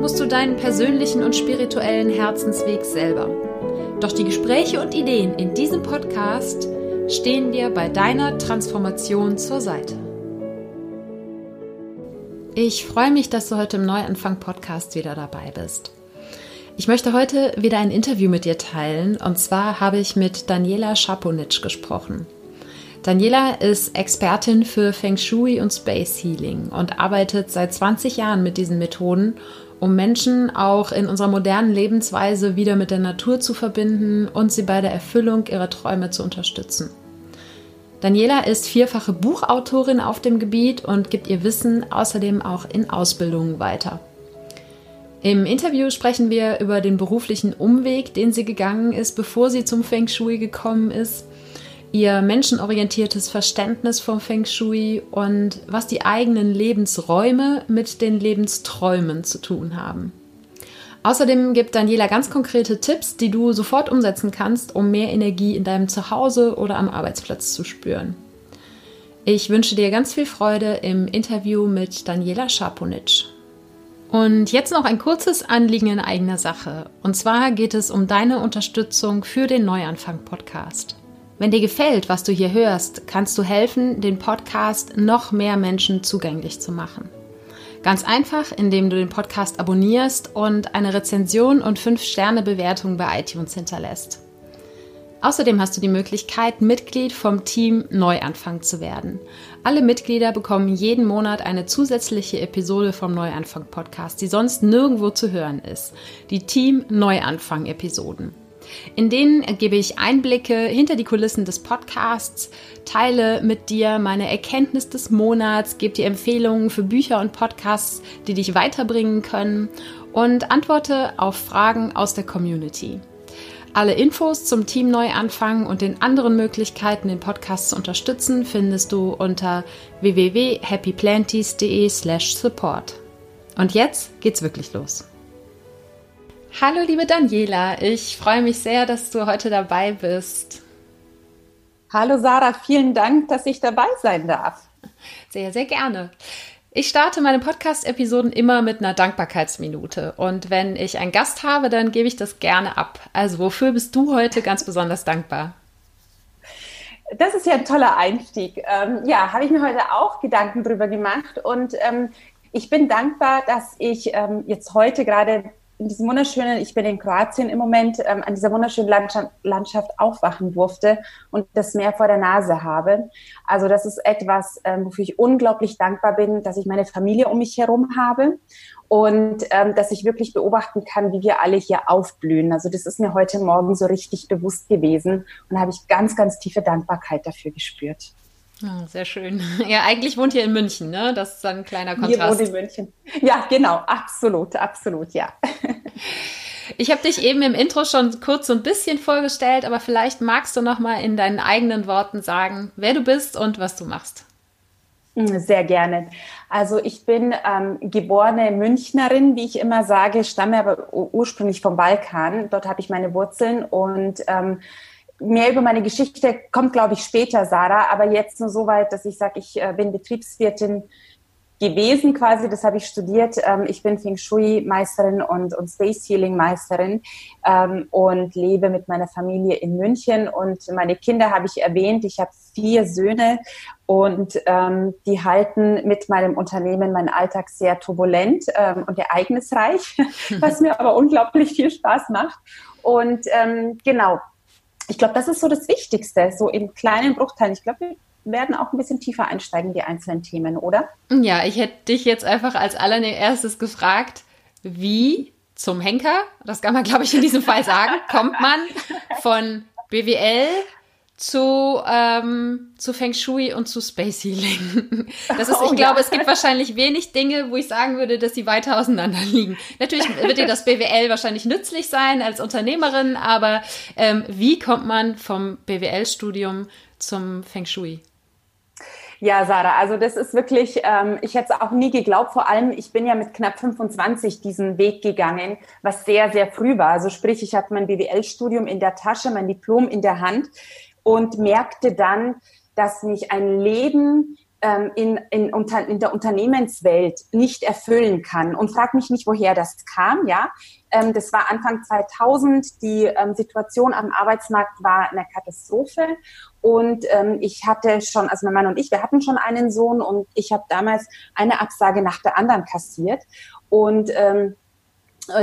musst du deinen persönlichen und spirituellen Herzensweg selber. Doch die Gespräche und Ideen in diesem Podcast stehen dir bei deiner Transformation zur Seite. Ich freue mich, dass du heute im Neuanfang Podcast wieder dabei bist. Ich möchte heute wieder ein Interview mit dir teilen und zwar habe ich mit Daniela Schaponitsch gesprochen. Daniela ist Expertin für Feng Shui und Space Healing und arbeitet seit 20 Jahren mit diesen Methoden, um Menschen auch in unserer modernen Lebensweise wieder mit der Natur zu verbinden und sie bei der Erfüllung ihrer Träume zu unterstützen. Daniela ist vierfache Buchautorin auf dem Gebiet und gibt ihr Wissen außerdem auch in Ausbildungen weiter. Im Interview sprechen wir über den beruflichen Umweg, den sie gegangen ist, bevor sie zum Feng Shui gekommen ist ihr menschenorientiertes Verständnis vom Feng Shui und was die eigenen Lebensräume mit den Lebensträumen zu tun haben. Außerdem gibt Daniela ganz konkrete Tipps, die du sofort umsetzen kannst, um mehr Energie in deinem Zuhause oder am Arbeitsplatz zu spüren. Ich wünsche dir ganz viel Freude im Interview mit Daniela Schaponitsch. Und jetzt noch ein kurzes Anliegen in eigener Sache. Und zwar geht es um deine Unterstützung für den Neuanfang-Podcast. Wenn dir gefällt, was du hier hörst, kannst du helfen, den Podcast noch mehr Menschen zugänglich zu machen. Ganz einfach, indem du den Podcast abonnierst und eine Rezension und 5-Sterne-Bewertung bei iTunes hinterlässt. Außerdem hast du die Möglichkeit, Mitglied vom Team Neuanfang zu werden. Alle Mitglieder bekommen jeden Monat eine zusätzliche Episode vom Neuanfang Podcast, die sonst nirgendwo zu hören ist. Die Team Neuanfang Episoden. In denen gebe ich Einblicke hinter die Kulissen des Podcasts, teile mit dir meine Erkenntnis des Monats, gebe dir Empfehlungen für Bücher und Podcasts, die dich weiterbringen können und antworte auf Fragen aus der Community. Alle Infos zum Team Neuanfang und den anderen Möglichkeiten, den Podcast zu unterstützen, findest du unter www.happyplanties.de/support. Und jetzt geht's wirklich los. Hallo liebe Daniela, ich freue mich sehr, dass du heute dabei bist. Hallo Sarah, vielen Dank, dass ich dabei sein darf. Sehr, sehr gerne. Ich starte meine Podcast-Episoden immer mit einer Dankbarkeitsminute. Und wenn ich einen Gast habe, dann gebe ich das gerne ab. Also wofür bist du heute ganz besonders dankbar? Das ist ja ein toller Einstieg. Ähm, ja, habe ich mir heute auch Gedanken drüber gemacht. Und ähm, ich bin dankbar, dass ich ähm, jetzt heute gerade in diesem wunderschönen, ich bin in Kroatien im Moment, ähm, an dieser wunderschönen Landschaft, Landschaft, aufwachen durfte und das Meer vor der Nase habe. Also das ist etwas, ähm, wofür ich unglaublich dankbar bin, dass ich meine Familie um mich herum habe und ähm, dass ich wirklich beobachten kann, wie wir alle hier aufblühen. Also das ist mir heute Morgen so richtig bewusst gewesen und habe ich ganz, ganz tiefe Dankbarkeit dafür gespürt. Oh, sehr schön. Ja, eigentlich wohnt ihr in München, ne? Das ist ein kleiner Kontrast. Wir wohnen in München. Ja, genau, absolut, absolut, ja. Ich habe dich eben im Intro schon kurz so ein bisschen vorgestellt, aber vielleicht magst du noch mal in deinen eigenen Worten sagen, wer du bist und was du machst. Mm, sehr gerne. Also ich bin ähm, geborene Münchnerin, wie ich immer sage, stamme aber ursprünglich vom Balkan. Dort habe ich meine Wurzeln und ähm, mehr über meine Geschichte kommt, glaube ich, später, Sarah. Aber jetzt nur so weit, dass ich sage, ich äh, bin Betriebswirtin gewesen quasi, das habe ich studiert. Ähm, ich bin Feng Shui-Meisterin und, und Space Healing-Meisterin ähm, und lebe mit meiner Familie in München. Und meine Kinder habe ich erwähnt. Ich habe vier Söhne und ähm, die halten mit meinem Unternehmen meinen Alltag sehr turbulent ähm, und ereignisreich, was mir aber unglaublich viel Spaß macht. Und ähm, genau, ich glaube, das ist so das Wichtigste, so in kleinen Bruchteilen. Ich glaube, wir werden auch ein bisschen tiefer einsteigen, die einzelnen Themen, oder? Ja, ich hätte dich jetzt einfach als allererstes gefragt, wie zum Henker, das kann man, glaube ich, in diesem Fall sagen, kommt man von BWL zu, ähm, zu Feng Shui und zu Space Healing. Das ist, ich oh, glaube, ja. es gibt wahrscheinlich wenig Dinge, wo ich sagen würde, dass sie weiter auseinander liegen. Natürlich wird dir das BWL wahrscheinlich nützlich sein als Unternehmerin, aber ähm, wie kommt man vom BWL-Studium zum Feng Shui? Ja, Sarah, also das ist wirklich, ähm, ich hätte es auch nie geglaubt, vor allem, ich bin ja mit knapp 25 diesen Weg gegangen, was sehr, sehr früh war. Also sprich, ich hatte mein BWL-Studium in der Tasche, mein Diplom in der Hand und merkte dann, dass mich ein Leben ähm, in, in, unter, in der Unternehmenswelt nicht erfüllen kann. Und frag mich nicht, woher das kam. Ja, ähm, das war Anfang 2000. Die ähm, Situation am Arbeitsmarkt war eine Katastrophe. Und ähm, ich hatte schon, also mein Mann und ich, wir hatten schon einen Sohn und ich habe damals eine Absage nach der anderen kassiert. Und ähm,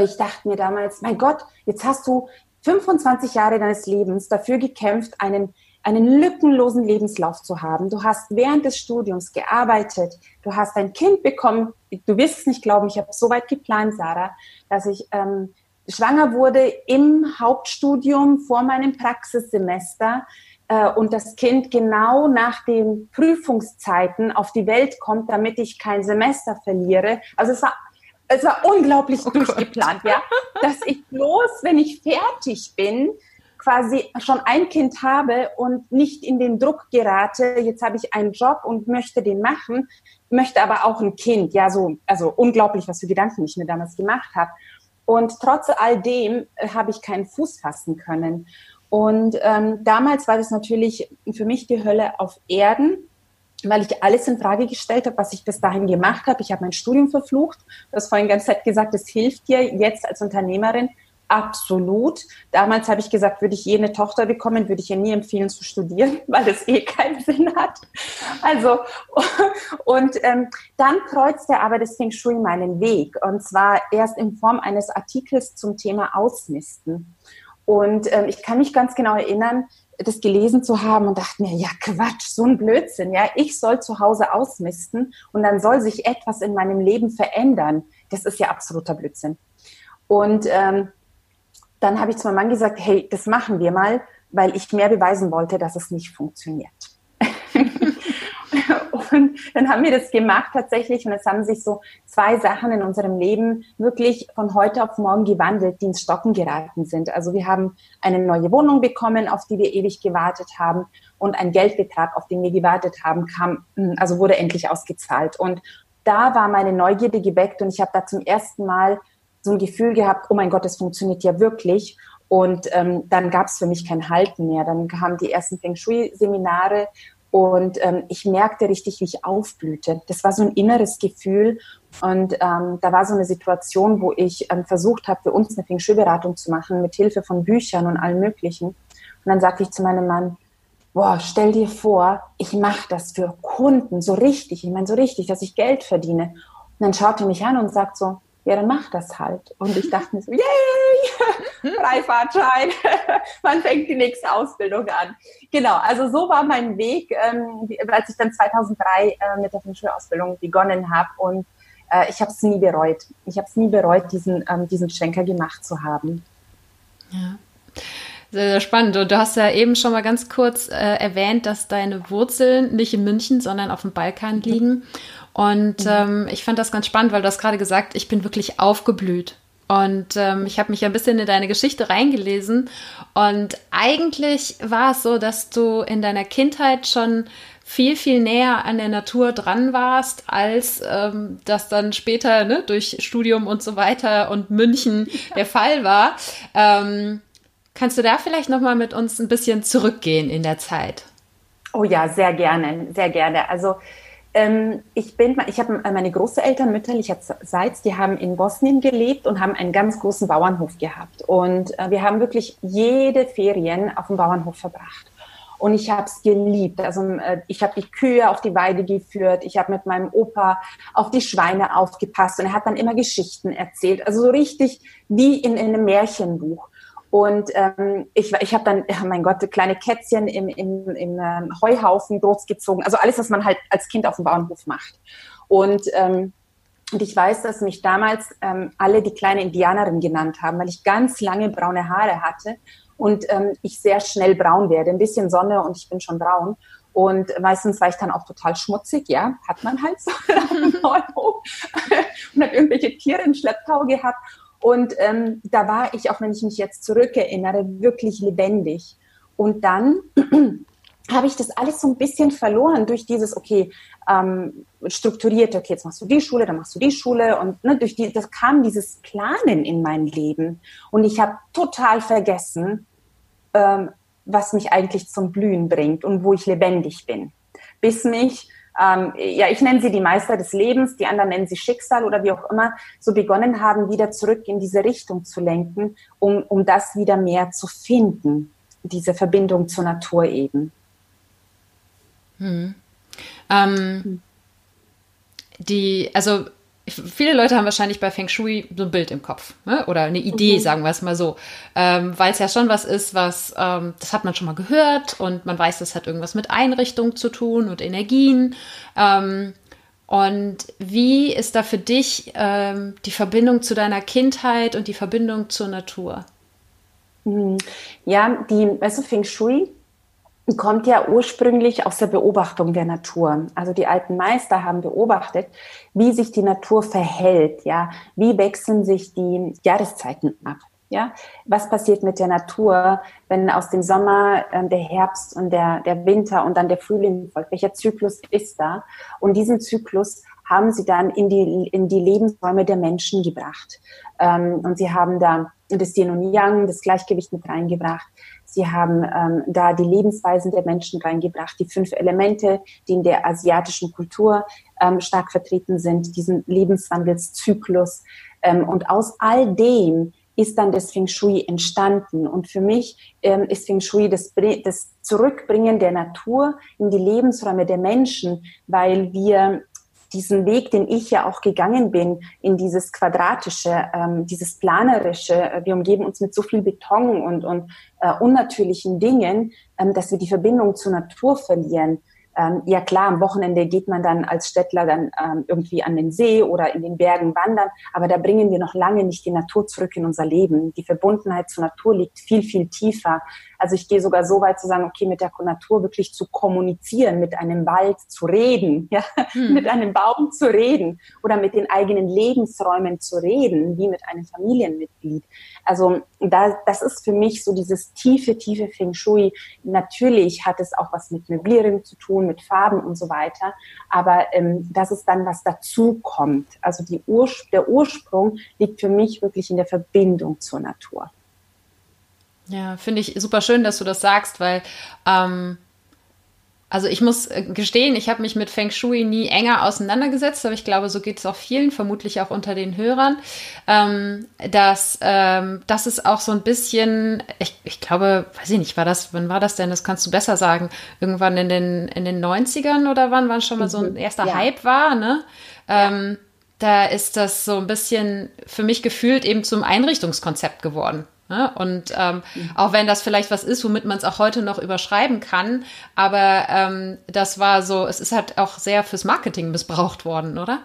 ich dachte mir damals, mein Gott, jetzt hast du 25 Jahre deines Lebens dafür gekämpft, einen, einen lückenlosen Lebenslauf zu haben. Du hast während des Studiums gearbeitet, du hast ein Kind bekommen. Du wirst es nicht glauben, ich habe so weit geplant, Sarah, dass ich ähm, schwanger wurde im Hauptstudium vor meinem Praxissemester äh, und das Kind genau nach den Prüfungszeiten auf die Welt kommt, damit ich kein Semester verliere. Also es war es war unglaublich oh durchgeplant, Gott. ja, dass ich bloß, wenn ich fertig bin, quasi schon ein Kind habe und nicht in den Druck gerate, jetzt habe ich einen Job und möchte den machen, möchte aber auch ein Kind. Ja, so, also unglaublich, was für Gedanken ich mir damals gemacht habe. Und trotz all dem äh, habe ich keinen Fuß fassen können. Und ähm, damals war das natürlich für mich die Hölle auf Erden weil ich alles in Frage gestellt habe, was ich bis dahin gemacht habe. Ich habe mein Studium verflucht. Du hast vorhin ganz Zeit gesagt, es hilft dir jetzt als Unternehmerin absolut. Damals habe ich gesagt, würde ich je eine Tochter bekommen, würde ich ihr nie empfehlen zu studieren, weil das eh keinen Sinn hat. Also und ähm, dann kreuzte aber das Feng Shui meinen Weg und zwar erst in Form eines Artikels zum Thema Ausmisten. Und ähm, ich kann mich ganz genau erinnern, das gelesen zu haben und dachte mir, ja Quatsch, so ein Blödsinn, ja, ich soll zu Hause ausmisten und dann soll sich etwas in meinem Leben verändern. Das ist ja absoluter Blödsinn. Und ähm, dann habe ich zu meinem Mann gesagt, hey, das machen wir mal, weil ich mehr beweisen wollte, dass es nicht funktioniert. Und dann haben wir das gemacht tatsächlich und es haben sich so zwei Sachen in unserem Leben wirklich von heute auf morgen gewandelt, die ins Stocken geraten sind. Also wir haben eine neue Wohnung bekommen, auf die wir ewig gewartet haben und ein Geldbetrag, auf den wir gewartet haben, kam, also wurde endlich ausgezahlt. Und da war meine Neugierde geweckt und ich habe da zum ersten Mal so ein Gefühl gehabt, oh mein Gott, das funktioniert ja wirklich. Und ähm, dann gab es für mich kein Halten mehr. Dann kamen die ersten Feng Shui-Seminare und ähm, ich merkte richtig, wie ich aufblühte. Das war so ein inneres Gefühl. Und ähm, da war so eine Situation, wo ich ähm, versucht habe, für uns eine Feng Shui-Beratung zu machen, mit Hilfe von Büchern und allem Möglichen. Und dann sagte ich zu meinem Mann, boah, stell dir vor, ich mache das für Kunden so richtig, ich meine so richtig, dass ich Geld verdiene. Und dann schaut er mich an und sagt so, ja, dann mach das halt. Und ich dachte mir so, yay, Freifahrtschein, man fängt die nächste Ausbildung an. Genau, also so war mein Weg, ähm, als ich dann 2003 äh, mit der Feng begonnen habe und äh, ich habe es nie bereut. Ich habe es nie bereut, diesen, ähm, diesen Schwenker gemacht zu haben. Ja. Sehr, sehr spannend. Und du hast ja eben schon mal ganz kurz äh, erwähnt, dass deine Wurzeln nicht in München, sondern auf dem Balkan liegen. Und mhm. ähm, ich fand das ganz spannend, weil du hast gerade gesagt, ich bin wirklich aufgeblüht. Und ähm, ich habe mich ein bisschen in deine Geschichte reingelesen. Und eigentlich war es so, dass du in deiner Kindheit schon viel, viel näher an der Natur dran warst, als ähm, das dann später ne, durch Studium und so weiter und München der Fall war. Ähm, kannst du da vielleicht noch mal mit uns ein bisschen zurückgehen in der Zeit? Oh ja, sehr gerne, sehr gerne. Also ähm, ich bin, ich habe meine Großeltern mütterlicherseits, die haben in Bosnien gelebt und haben einen ganz großen Bauernhof gehabt. Und äh, wir haben wirklich jede Ferien auf dem Bauernhof verbracht. Und ich habe es geliebt. Also äh, ich habe die Kühe auf die Weide geführt. Ich habe mit meinem Opa auf die Schweine aufgepasst. Und er hat dann immer Geschichten erzählt. Also so richtig wie in, in einem Märchenbuch. Und ähm, ich, ich habe dann, oh mein Gott, kleine Kätzchen im, im, im ähm, Heuhaufen großgezogen. Also alles, was man halt als Kind auf dem Bauernhof macht. Und, ähm, und ich weiß, dass mich damals ähm, alle die kleine Indianerin genannt haben, weil ich ganz lange braune Haare hatte und ähm, ich sehr schnell braun werde. Ein bisschen Sonne und ich bin schon braun. Und meistens war ich dann auch total schmutzig, ja, hat man halt so und hat irgendwelche Tiere in Schlepptau gehabt. Und ähm, da war ich, auch wenn ich mich jetzt zurückerinnere, wirklich lebendig. Und dann habe ich das alles so ein bisschen verloren durch dieses, okay, ähm, strukturiert, okay, jetzt machst du die Schule, dann machst du die Schule und ne, durch die, das kam dieses Planen in mein Leben und ich habe total vergessen, ähm, was mich eigentlich zum Blühen bringt und wo ich lebendig bin. Bis mich, ähm, ja, ich nenne sie die Meister des Lebens, die anderen nennen sie Schicksal oder wie auch immer, so begonnen haben, wieder zurück in diese Richtung zu lenken, um, um das wieder mehr zu finden, diese Verbindung zur Natur eben. Hm. Ähm, die, also viele Leute haben wahrscheinlich bei Feng Shui so ein Bild im Kopf ne? oder eine Idee, mhm. sagen wir es mal so, ähm, weil es ja schon was ist, was ähm, das hat man schon mal gehört und man weiß, das hat irgendwas mit Einrichtung zu tun und Energien. Ähm, und wie ist da für dich ähm, die Verbindung zu deiner Kindheit und die Verbindung zur Natur? Mhm. Ja, die, weißt du, Feng Shui kommt ja ursprünglich aus der Beobachtung der Natur. Also die alten Meister haben beobachtet, wie sich die Natur verhält, ja, wie wechseln sich die Jahreszeiten ab. Ja, was passiert mit der Natur, wenn aus dem Sommer äh, der Herbst und der, der Winter und dann der Frühling folgt? Welcher Zyklus ist da? Und diesen Zyklus haben sie dann in die, in die Lebensräume der Menschen gebracht. Ähm, und sie haben da das Yin und Yang, das Gleichgewicht mit reingebracht. Sie haben ähm, da die Lebensweisen der Menschen reingebracht, die fünf Elemente, die in der asiatischen Kultur ähm, stark vertreten sind, diesen Lebenswandelszyklus. Ähm, und aus all dem ist dann das Feng Shui entstanden. Und für mich ähm, ist Feng Shui das, das Zurückbringen der Natur in die Lebensräume der Menschen, weil wir diesen Weg, den ich ja auch gegangen bin, in dieses Quadratische, ähm, dieses Planerische, äh, wir umgeben uns mit so viel Beton und, und äh, unnatürlichen Dingen, ähm, dass wir die Verbindung zur Natur verlieren. Ähm, ja klar, am Wochenende geht man dann als Städtler dann ähm, irgendwie an den See oder in den Bergen wandern, aber da bringen wir noch lange nicht die Natur zurück in unser Leben. Die Verbundenheit zur Natur liegt viel, viel tiefer. Also ich gehe sogar so weit zu sagen, okay, mit der Natur wirklich zu kommunizieren, mit einem Wald zu reden, ja, hm. mit einem Baum zu reden oder mit den eigenen Lebensräumen zu reden, wie mit einem Familienmitglied. Also da, das ist für mich so dieses tiefe, tiefe Feng Shui. Natürlich hat es auch was mit Möblierung zu tun, mit Farben und so weiter, aber ähm, das ist dann, was dazu kommt. Also die Ur der Ursprung liegt für mich wirklich in der Verbindung zur Natur. Ja, finde ich super schön, dass du das sagst, weil ähm, also ich muss äh, gestehen, ich habe mich mit Feng Shui nie enger auseinandergesetzt, aber ich glaube, so geht es auch vielen, vermutlich auch unter den Hörern, ähm, dass ähm, das ist auch so ein bisschen, ich, ich glaube, weiß ich nicht, war das, wann war das denn? Das kannst du besser sagen. Irgendwann in den, in den 90ern oder wann, wann schon mal so ein mhm. erster ja. Hype war, ne? Ähm, da ist das so ein bisschen für mich gefühlt eben zum Einrichtungskonzept geworden. Ne? Und ähm, mhm. auch wenn das vielleicht was ist, womit man es auch heute noch überschreiben kann, aber ähm, das war so, es ist halt auch sehr fürs Marketing missbraucht worden, oder?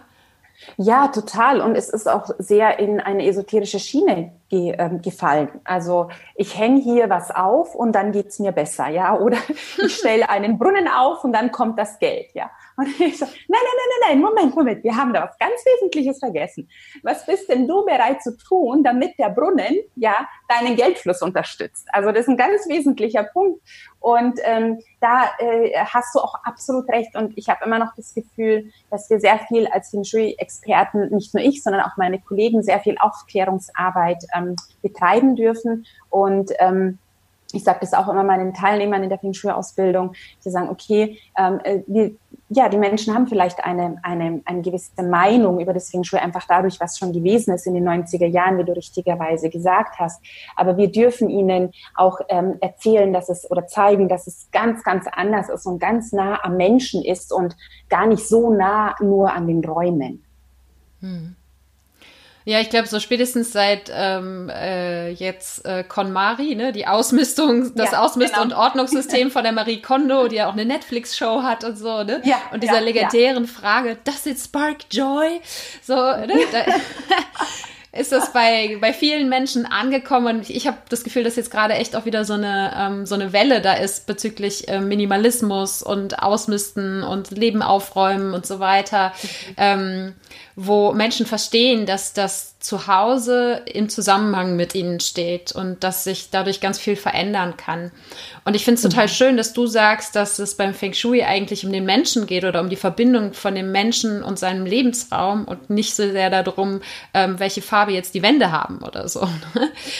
Ja, total. Und es ist auch sehr in eine esoterische Schiene ge, ähm, gefallen. Also ich hänge hier was auf und dann geht's mir besser, ja. Oder ich stelle einen Brunnen auf und dann kommt das Geld, ja. Und ich so, nein, nein, nein, nein, nein, Moment, Moment, wir haben da was ganz Wesentliches vergessen. Was bist denn du bereit zu tun, damit der Brunnen ja deinen Geldfluss unterstützt? Also das ist ein ganz wesentlicher Punkt. Und ähm, da äh, hast du auch absolut recht. Und ich habe immer noch das Gefühl, dass wir sehr viel als Feng Shui-Experten, nicht nur ich, sondern auch meine Kollegen, sehr viel Aufklärungsarbeit ähm, betreiben dürfen. Und ähm, ich sage das auch immer meinen Teilnehmern in der Feng Shui-Ausbildung, die sagen, okay, ähm, äh, wir, ja, die Menschen haben vielleicht eine, eine, eine gewisse Meinung über das Feng Shui, einfach dadurch, was schon gewesen ist in den 90er Jahren, wie du richtigerweise gesagt hast. Aber wir dürfen ihnen auch ähm, erzählen, dass es oder zeigen, dass es ganz, ganz anders ist und ganz nah am Menschen ist und gar nicht so nah nur an den Räumen. Hm. Ja, ich glaube, so spätestens seit ähm, äh, jetzt äh, KonMari, ne, die Ausmistung, das ja, Ausmist- genau. und Ordnungssystem von der Marie Kondo, die ja auch eine Netflix-Show hat und so, ne? Ja, und dieser ja, legendären. Frage, does it spark joy? So, ne? Da, ist das bei, bei vielen Menschen angekommen. Und ich habe das Gefühl, dass jetzt gerade echt auch wieder so eine, ähm, so eine Welle da ist bezüglich äh, Minimalismus und Ausmisten und Leben aufräumen und so weiter, ähm, wo Menschen verstehen, dass das Zuhause im Zusammenhang mit ihnen steht und dass sich dadurch ganz viel verändern kann. Und ich finde es total mhm. schön, dass du sagst, dass es beim Feng Shui eigentlich um den Menschen geht oder um die Verbindung von dem Menschen und seinem Lebensraum und nicht so sehr darum, ähm, welche Farbe jetzt die Wände haben oder so.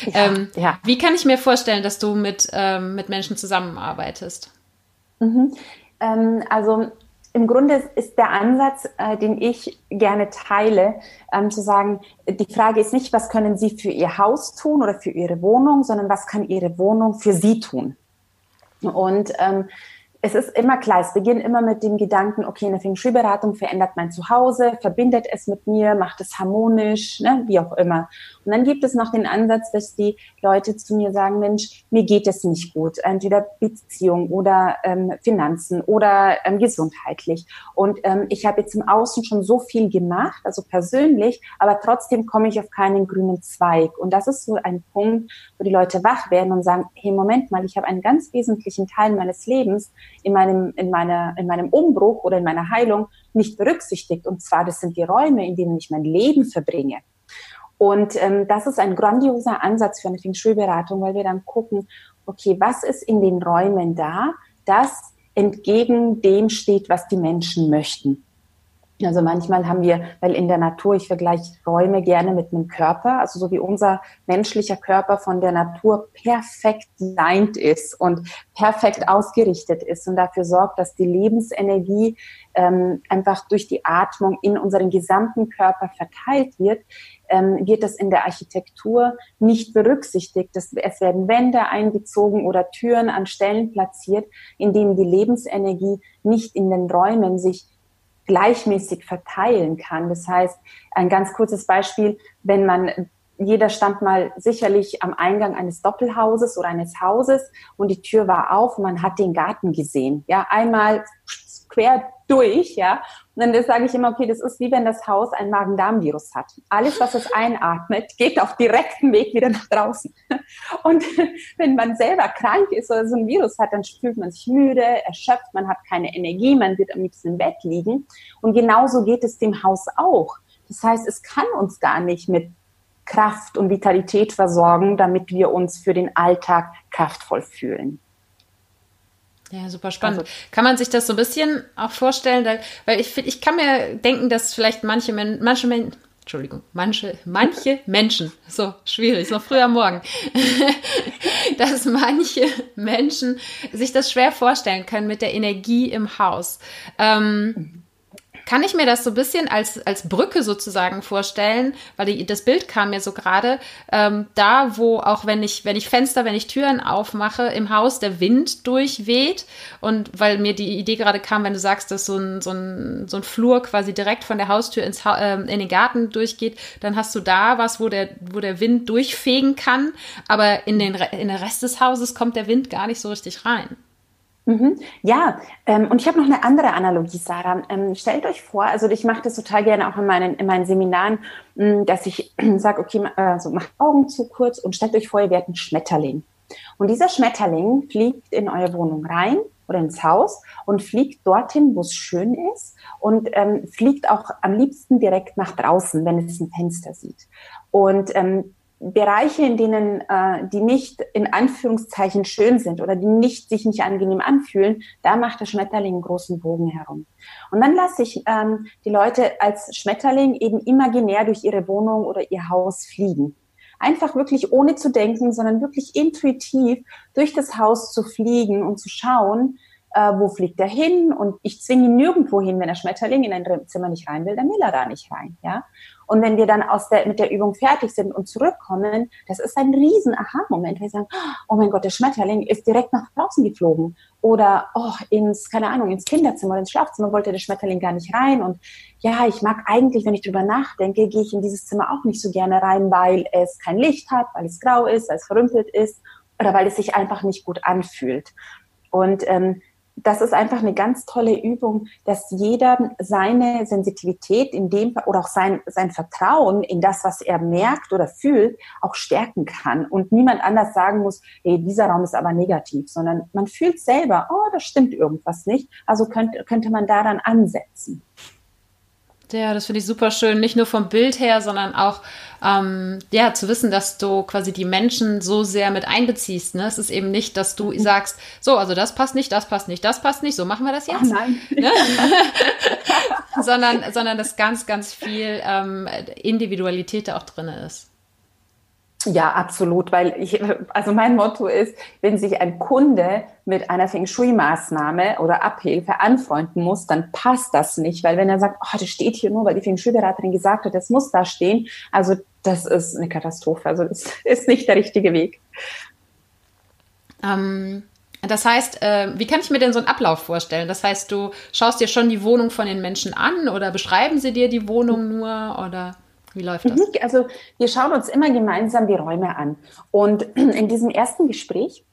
Ja, ähm, ja. Wie kann ich mir vorstellen, dass du mit, ähm, mit Menschen zusammenarbeitest? Mhm. Ähm, also im Grunde ist der Ansatz, äh, den ich gerne teile, ähm, zu sagen, die Frage ist nicht, was können Sie für Ihr Haus tun oder für Ihre Wohnung, sondern was kann Ihre Wohnung für Sie tun? Und ähm, es ist immer klar, es beginnt immer mit dem Gedanken, okay, eine Feng Shui-Beratung verändert mein Zuhause, verbindet es mit mir, macht es harmonisch, ne, wie auch immer. Und dann gibt es noch den Ansatz, dass die Leute zu mir sagen, Mensch, mir geht es nicht gut, entweder Beziehung oder ähm, Finanzen oder ähm, gesundheitlich. Und ähm, ich habe jetzt im Außen schon so viel gemacht, also persönlich, aber trotzdem komme ich auf keinen grünen Zweig. Und das ist so ein Punkt, wo die Leute wach werden und sagen, hey, Moment mal, ich habe einen ganz wesentlichen Teil meines Lebens, in meinem, in meiner, in meinem Umbruch oder in meiner Heilung nicht berücksichtigt. Und zwar, das sind die Räume, in denen ich mein Leben verbringe. Und ähm, das ist ein grandioser Ansatz für eine Feng Shui-Beratung, weil wir dann gucken, okay, was ist in den Räumen da, das entgegen dem steht, was die Menschen möchten. Also manchmal haben wir, weil in der Natur, ich vergleiche Räume gerne mit einem Körper, also so wie unser menschlicher Körper von der Natur perfekt designt ist und perfekt ausgerichtet ist und dafür sorgt, dass die Lebensenergie ähm, einfach durch die Atmung in unseren gesamten Körper verteilt wird, ähm, wird das in der Architektur nicht berücksichtigt. Das, es werden Wände eingezogen oder Türen an Stellen platziert, in denen die Lebensenergie nicht in den Räumen sich gleichmäßig verteilen kann. Das heißt, ein ganz kurzes Beispiel, wenn man jeder stand mal sicherlich am Eingang eines Doppelhauses oder eines Hauses und die Tür war auf und man hat den Garten gesehen. Ja, einmal quer durch, ja. Und dann sage ich immer, okay, das ist wie wenn das Haus ein Magen-Darm-Virus hat. Alles, was es einatmet, geht auf direktem Weg wieder nach draußen. Und wenn man selber krank ist oder so ein Virus hat, dann fühlt man sich müde, erschöpft, man hat keine Energie, man wird am liebsten im Bett liegen. Und genauso geht es dem Haus auch. Das heißt, es kann uns gar nicht mit Kraft und Vitalität versorgen, damit wir uns für den Alltag kraftvoll fühlen. Ja, super spannend. Also, kann man sich das so ein bisschen auch vorstellen, weil ich ich kann mir denken, dass vielleicht manche Men manche Men Entschuldigung, manche, manche Menschen, so schwierig, noch früh am Morgen, dass manche Menschen sich das schwer vorstellen können mit der Energie im Haus. Ähm, kann ich mir das so ein bisschen als, als Brücke sozusagen vorstellen, weil die, das Bild kam mir so gerade, ähm, da wo auch wenn ich, wenn ich Fenster, wenn ich Türen aufmache, im Haus der Wind durchweht und weil mir die Idee gerade kam, wenn du sagst, dass so ein, so ein, so ein Flur quasi direkt von der Haustür ins ha äh, in den Garten durchgeht, dann hast du da was, wo der, wo der Wind durchfegen kann, aber in den, in den Rest des Hauses kommt der Wind gar nicht so richtig rein. Mhm. Ja, ähm, und ich habe noch eine andere Analogie, Sarah. Ähm, stellt euch vor, also ich mache das total gerne auch in meinen, in meinen Seminaren, mh, dass ich sage, okay, also macht Augen zu kurz und stellt euch vor, ihr werdet ein Schmetterling. Und dieser Schmetterling fliegt in eure Wohnung rein oder ins Haus und fliegt dorthin, wo es schön ist und ähm, fliegt auch am liebsten direkt nach draußen, wenn es ein Fenster sieht. Und ähm, Bereiche, in denen äh, die nicht in Anführungszeichen schön sind oder die nicht sich nicht angenehm anfühlen, da macht der Schmetterling einen großen Bogen herum. Und dann lasse ich ähm, die Leute als Schmetterling eben imaginär durch ihre Wohnung oder ihr Haus fliegen. Einfach wirklich ohne zu denken, sondern wirklich intuitiv durch das Haus zu fliegen und zu schauen, äh, wo fliegt er hin? Und ich zwinge ihn nirgendwo hin, wenn der Schmetterling in ein Zimmer nicht rein will, dann will er da nicht rein. Ja? Und wenn wir dann aus der, mit der Übung fertig sind und zurückkommen, das ist ein riesen Aha-Moment. Wir sagen, oh mein Gott, der Schmetterling ist direkt nach draußen geflogen. Oder, oh, ins, keine Ahnung, ins Kinderzimmer oder ins Schlafzimmer wollte der Schmetterling gar nicht rein. Und ja, ich mag eigentlich, wenn ich drüber nachdenke, gehe ich in dieses Zimmer auch nicht so gerne rein, weil es kein Licht hat, weil es grau ist, weil es verrümpelt ist oder weil es sich einfach nicht gut anfühlt. Und ähm, das ist einfach eine ganz tolle Übung, dass jeder seine Sensitivität in dem oder auch sein, sein Vertrauen in das, was er merkt oder fühlt, auch stärken kann und niemand anders sagen muss, hey, dieser Raum ist aber negativ, sondern man fühlt selber, oh, da stimmt irgendwas nicht. Also könnte, könnte man daran ansetzen. Ja, das finde ich super schön. Nicht nur vom Bild her, sondern auch ähm, ja zu wissen, dass du quasi die Menschen so sehr mit einbeziehst. Ne? Es ist eben nicht, dass du mhm. sagst, so, also das passt nicht, das passt nicht, das passt nicht, so machen wir das jetzt. Oh nein. Ne? sondern, sondern dass ganz, ganz viel ähm, Individualität da auch drin ist. Ja, absolut, weil ich, also mein Motto ist, wenn sich ein Kunde mit einer Feng Shui-Maßnahme oder Abhilfe anfreunden muss, dann passt das nicht, weil wenn er sagt, oh, das steht hier nur, weil die Feng Shui-Beraterin gesagt hat, das muss da stehen, also das ist eine Katastrophe, also das ist nicht der richtige Weg. Ähm, das heißt, äh, wie kann ich mir denn so einen Ablauf vorstellen? Das heißt, du schaust dir schon die Wohnung von den Menschen an oder beschreiben sie dir die Wohnung nur oder? Wie läuft das? Mhm, also wir schauen uns immer gemeinsam die Räume an. Und in diesem ersten Gespräch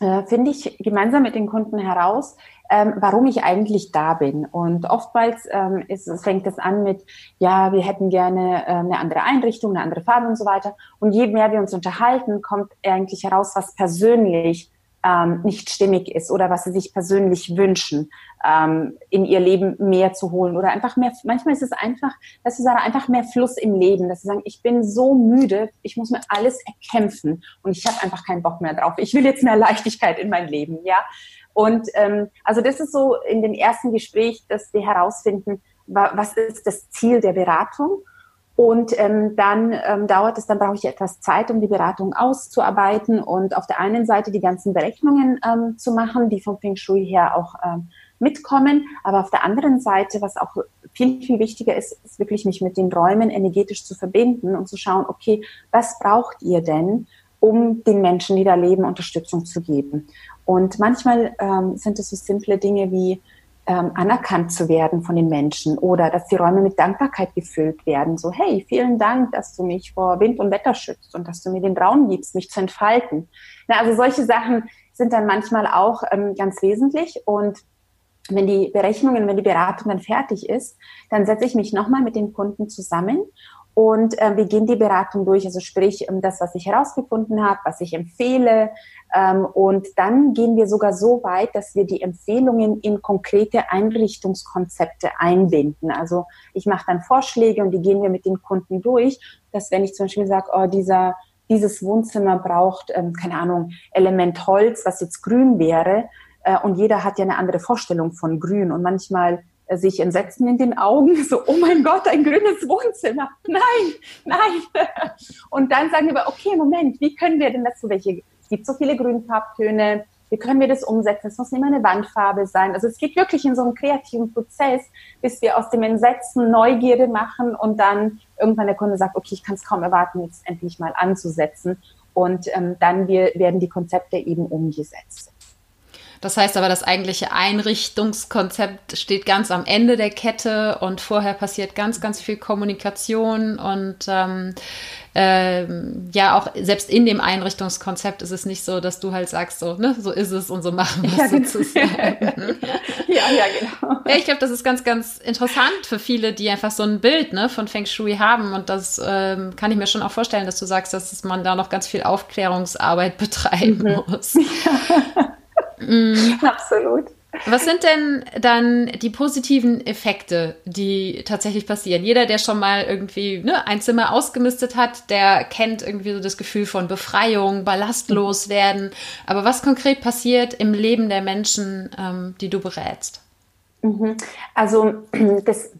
äh, finde ich gemeinsam mit den Kunden heraus, ähm, warum ich eigentlich da bin. Und oftmals ähm, ist, fängt es an mit, ja, wir hätten gerne äh, eine andere Einrichtung, eine andere Farbe und so weiter. Und je mehr wir uns unterhalten, kommt eigentlich heraus, was persönlich ähm, nicht stimmig ist oder was sie sich persönlich wünschen, ähm, in ihr Leben mehr zu holen oder einfach mehr, manchmal ist es einfach, dass sie sagen, einfach mehr Fluss im Leben, dass sie sagen, ich bin so müde, ich muss mir alles erkämpfen und ich habe einfach keinen Bock mehr drauf. Ich will jetzt mehr Leichtigkeit in mein Leben, ja. Und ähm, also das ist so in dem ersten Gespräch, dass wir herausfinden, was ist das Ziel der Beratung und ähm, dann ähm, dauert es, dann brauche ich etwas Zeit, um die Beratung auszuarbeiten und auf der einen Seite die ganzen Berechnungen ähm, zu machen, die vom Feng Shui her auch ähm, mitkommen. Aber auf der anderen Seite, was auch viel, viel wichtiger ist, ist wirklich mich mit den Räumen energetisch zu verbinden und zu schauen, okay, was braucht ihr denn, um den Menschen, die da leben, Unterstützung zu geben? Und manchmal ähm, sind es so simple Dinge wie, ähm, anerkannt zu werden von den Menschen oder dass die Räume mit Dankbarkeit gefüllt werden. So, hey, vielen Dank, dass du mich vor Wind und Wetter schützt und dass du mir den Raum gibst, mich zu entfalten. Na, also solche Sachen sind dann manchmal auch ähm, ganz wesentlich und wenn die Berechnungen, wenn die Beratung dann fertig ist, dann setze ich mich nochmal mit den Kunden zusammen und äh, wir gehen die Beratung durch, also sprich ähm, das, was ich herausgefunden habe, was ich empfehle. Ähm, und dann gehen wir sogar so weit, dass wir die Empfehlungen in konkrete Einrichtungskonzepte einbinden. Also ich mache dann Vorschläge und die gehen wir mit den Kunden durch, dass wenn ich zum Beispiel sage, oh, dieser dieses Wohnzimmer braucht, ähm, keine Ahnung, Element Holz, was jetzt grün wäre. Äh, und jeder hat ja eine andere Vorstellung von grün. Und manchmal sich entsetzen in den Augen, so, oh mein Gott, ein grünes Wohnzimmer. Nein, nein. Und dann sagen wir, okay, Moment, wie können wir denn das so welche, es gibt so viele Grünfarbtöne, wie können wir das umsetzen? Es muss nicht immer eine Wandfarbe sein. Also es geht wirklich in so einem kreativen Prozess, bis wir aus dem Entsetzen Neugierde machen und dann irgendwann der Kunde sagt, okay, ich kann es kaum erwarten, jetzt endlich mal anzusetzen. Und ähm, dann wir, werden die Konzepte eben umgesetzt. Das heißt aber, das eigentliche Einrichtungskonzept steht ganz am Ende der Kette und vorher passiert ganz, ganz viel Kommunikation und ähm, ähm, ja, auch selbst in dem Einrichtungskonzept ist es nicht so, dass du halt sagst, so, ne, so ist es und so machen wir es ja, genau. sozusagen. ja, ja, genau. Ja, ich glaube, das ist ganz, ganz interessant für viele, die einfach so ein Bild ne, von Feng Shui haben. Und das ähm, kann ich mir schon auch vorstellen, dass du sagst, dass man da noch ganz viel Aufklärungsarbeit betreiben mhm. muss. Ja. Mhm. Absolut. Was sind denn dann die positiven Effekte, die tatsächlich passieren? Jeder, der schon mal irgendwie ne, ein Zimmer ausgemistet hat, der kennt irgendwie so das Gefühl von Befreiung, ballastlos werden. Aber was konkret passiert im Leben der Menschen, ähm, die du berätst? Mhm. Also das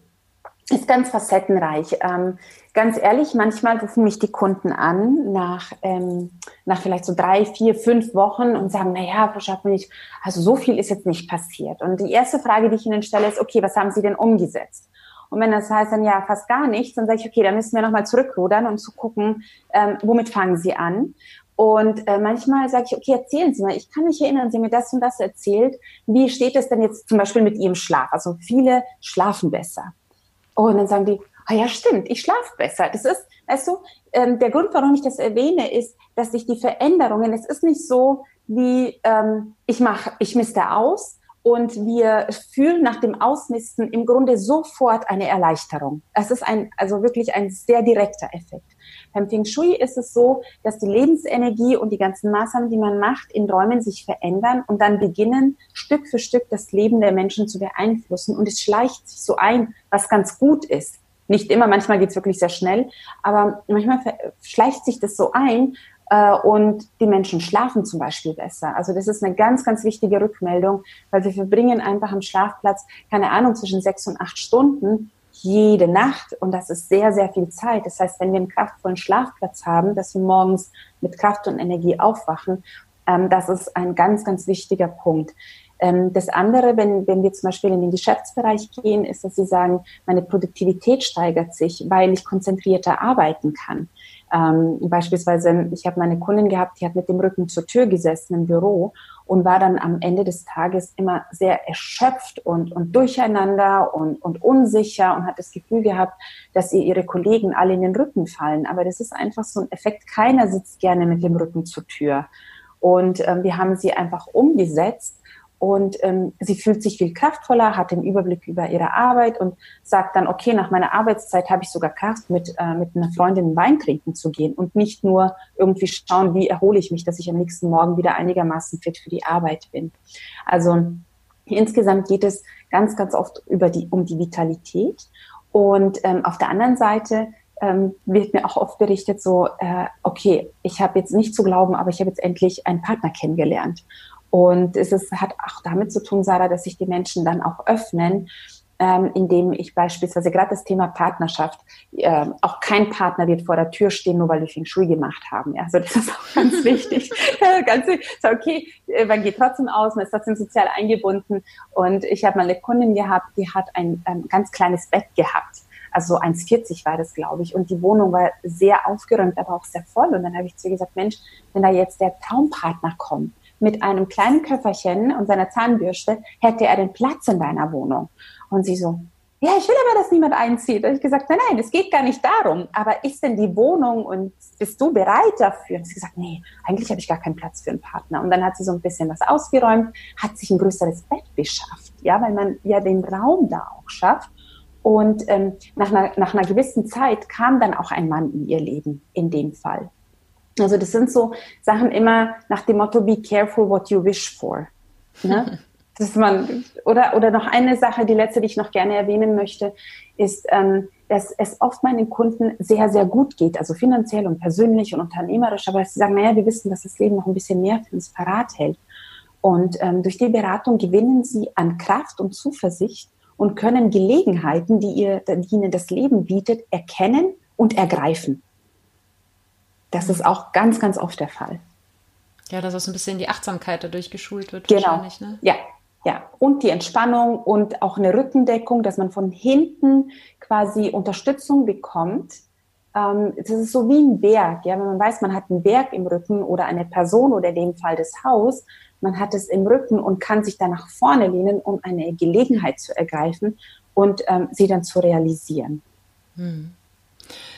ist ganz facettenreich. Ähm, ganz ehrlich, manchmal rufen mich die Kunden an nach, ähm, nach vielleicht so drei, vier, fünf Wochen und sagen, naja, Frau Schaffenich, also so viel ist jetzt nicht passiert. Und die erste Frage, die ich Ihnen stelle, ist, okay, was haben Sie denn umgesetzt? Und wenn das heißt dann ja fast gar nichts, dann sage ich, okay, dann müssen wir nochmal zurückrudern und zu gucken, ähm, womit fangen Sie an? Und äh, manchmal sage ich, okay, erzählen Sie mal, ich kann mich erinnern, Sie haben mir das und das erzählt. Wie steht es denn jetzt zum Beispiel mit Ihrem Schlaf? Also viele schlafen besser. Und dann sagen die, ah ja, stimmt, ich schlafe besser. Das ist, weißt du, ähm, der Grund, warum ich das erwähne, ist, dass sich die Veränderungen, es ist nicht so, wie ähm, ich mache, ich misste aus und wir fühlen nach dem Ausmisten im Grunde sofort eine Erleichterung. Es ist ein, also wirklich ein sehr direkter Effekt. Beim Feng Shui ist es so, dass die Lebensenergie und die ganzen Maßnahmen, die man macht, in Räumen sich verändern und dann beginnen, Stück für Stück das Leben der Menschen zu beeinflussen. Und es schleicht sich so ein, was ganz gut ist. Nicht immer, manchmal geht es wirklich sehr schnell, aber manchmal schleicht sich das so ein, äh, und die Menschen schlafen zum Beispiel besser. Also das ist eine ganz, ganz wichtige Rückmeldung, weil wir verbringen einfach am Schlafplatz, keine Ahnung, zwischen sechs und acht Stunden jede Nacht und das ist sehr, sehr viel Zeit. Das heißt, wenn wir einen kraftvollen Schlafplatz haben, dass wir morgens mit Kraft und Energie aufwachen, ähm, das ist ein ganz, ganz wichtiger Punkt. Ähm, das andere, wenn, wenn wir zum Beispiel in den Geschäftsbereich gehen, ist, dass Sie sagen, meine Produktivität steigert sich, weil ich konzentrierter arbeiten kann. Ähm, beispielsweise, ich habe meine Kundin gehabt, die hat mit dem Rücken zur Tür gesessen im Büro und war dann am Ende des Tages immer sehr erschöpft und, und durcheinander und, und unsicher und hat das Gefühl gehabt, dass ihr ihre Kollegen alle in den Rücken fallen. Aber das ist einfach so ein Effekt. Keiner sitzt gerne mit dem Rücken zur Tür. Und ähm, wir haben sie einfach umgesetzt und ähm, sie fühlt sich viel kraftvoller, hat den Überblick über ihre Arbeit und sagt dann, okay, nach meiner Arbeitszeit habe ich sogar Kraft, mit, äh, mit einer Freundin Wein trinken zu gehen und nicht nur irgendwie schauen, wie erhole ich mich, dass ich am nächsten Morgen wieder einigermaßen fit für die Arbeit bin. Also insgesamt geht es ganz, ganz oft über die, um die Vitalität. Und ähm, auf der anderen Seite ähm, wird mir auch oft berichtet, so, äh, okay, ich habe jetzt nicht zu glauben, aber ich habe jetzt endlich einen Partner kennengelernt. Und es ist, hat auch damit zu tun, Sarah, dass sich die Menschen dann auch öffnen, ähm, indem ich beispielsweise gerade das Thema Partnerschaft, äh, auch kein Partner wird vor der Tür stehen, nur weil wir Feng Shui gemacht haben. Ja, also das ist auch ganz wichtig. ganz wichtig. So, okay, äh, man geht trotzdem aus, man ist trotzdem sozial eingebunden. Und ich habe mal eine Kundin gehabt, die hat ein, ein ganz kleines Bett gehabt. Also 1,40 war das, glaube ich. Und die Wohnung war sehr aufgeräumt, aber auch sehr voll. Und dann habe ich zu ihr gesagt, Mensch, wenn da jetzt der Traumpartner kommt, mit einem kleinen Köfferchen und seiner Zahnbürste hätte er den Platz in deiner Wohnung. Und sie so, ja, ich will aber, dass niemand einzieht. Und ich gesagt, nein, nein, es geht gar nicht darum. Aber ist denn die Wohnung und bist du bereit dafür? Und sie gesagt, nee, eigentlich habe ich gar keinen Platz für einen Partner. Und dann hat sie so ein bisschen was ausgeräumt, hat sich ein größeres Bett beschafft, ja, weil man ja den Raum da auch schafft. Und ähm, nach, einer, nach einer gewissen Zeit kam dann auch ein Mann in ihr Leben, in dem Fall. Also das sind so Sachen immer nach dem Motto, be careful what you wish for. Ne? dass man, oder, oder noch eine Sache, die letzte, die ich noch gerne erwähnen möchte, ist, ähm, dass es oft meinen Kunden sehr, sehr gut geht, also finanziell und persönlich und unternehmerisch, aber sie sagen, naja, wir wissen, dass das Leben noch ein bisschen mehr für uns parat hält. Und ähm, durch die Beratung gewinnen sie an Kraft und Zuversicht und können Gelegenheiten, die, ihr, die ihnen das Leben bietet, erkennen und ergreifen. Das ist auch ganz, ganz oft der Fall. Ja, dass auch so ein bisschen die Achtsamkeit dadurch geschult wird. Genau. Wahrscheinlich, ne? Ja, ja. Und die Entspannung und auch eine Rückendeckung, dass man von hinten quasi Unterstützung bekommt. Ähm, das ist so wie ein Berg. Ja, wenn man weiß, man hat einen Berg im Rücken oder eine Person oder in dem Fall das Haus, man hat es im Rücken und kann sich da nach vorne lehnen, um eine Gelegenheit zu ergreifen und ähm, sie dann zu realisieren. Hm.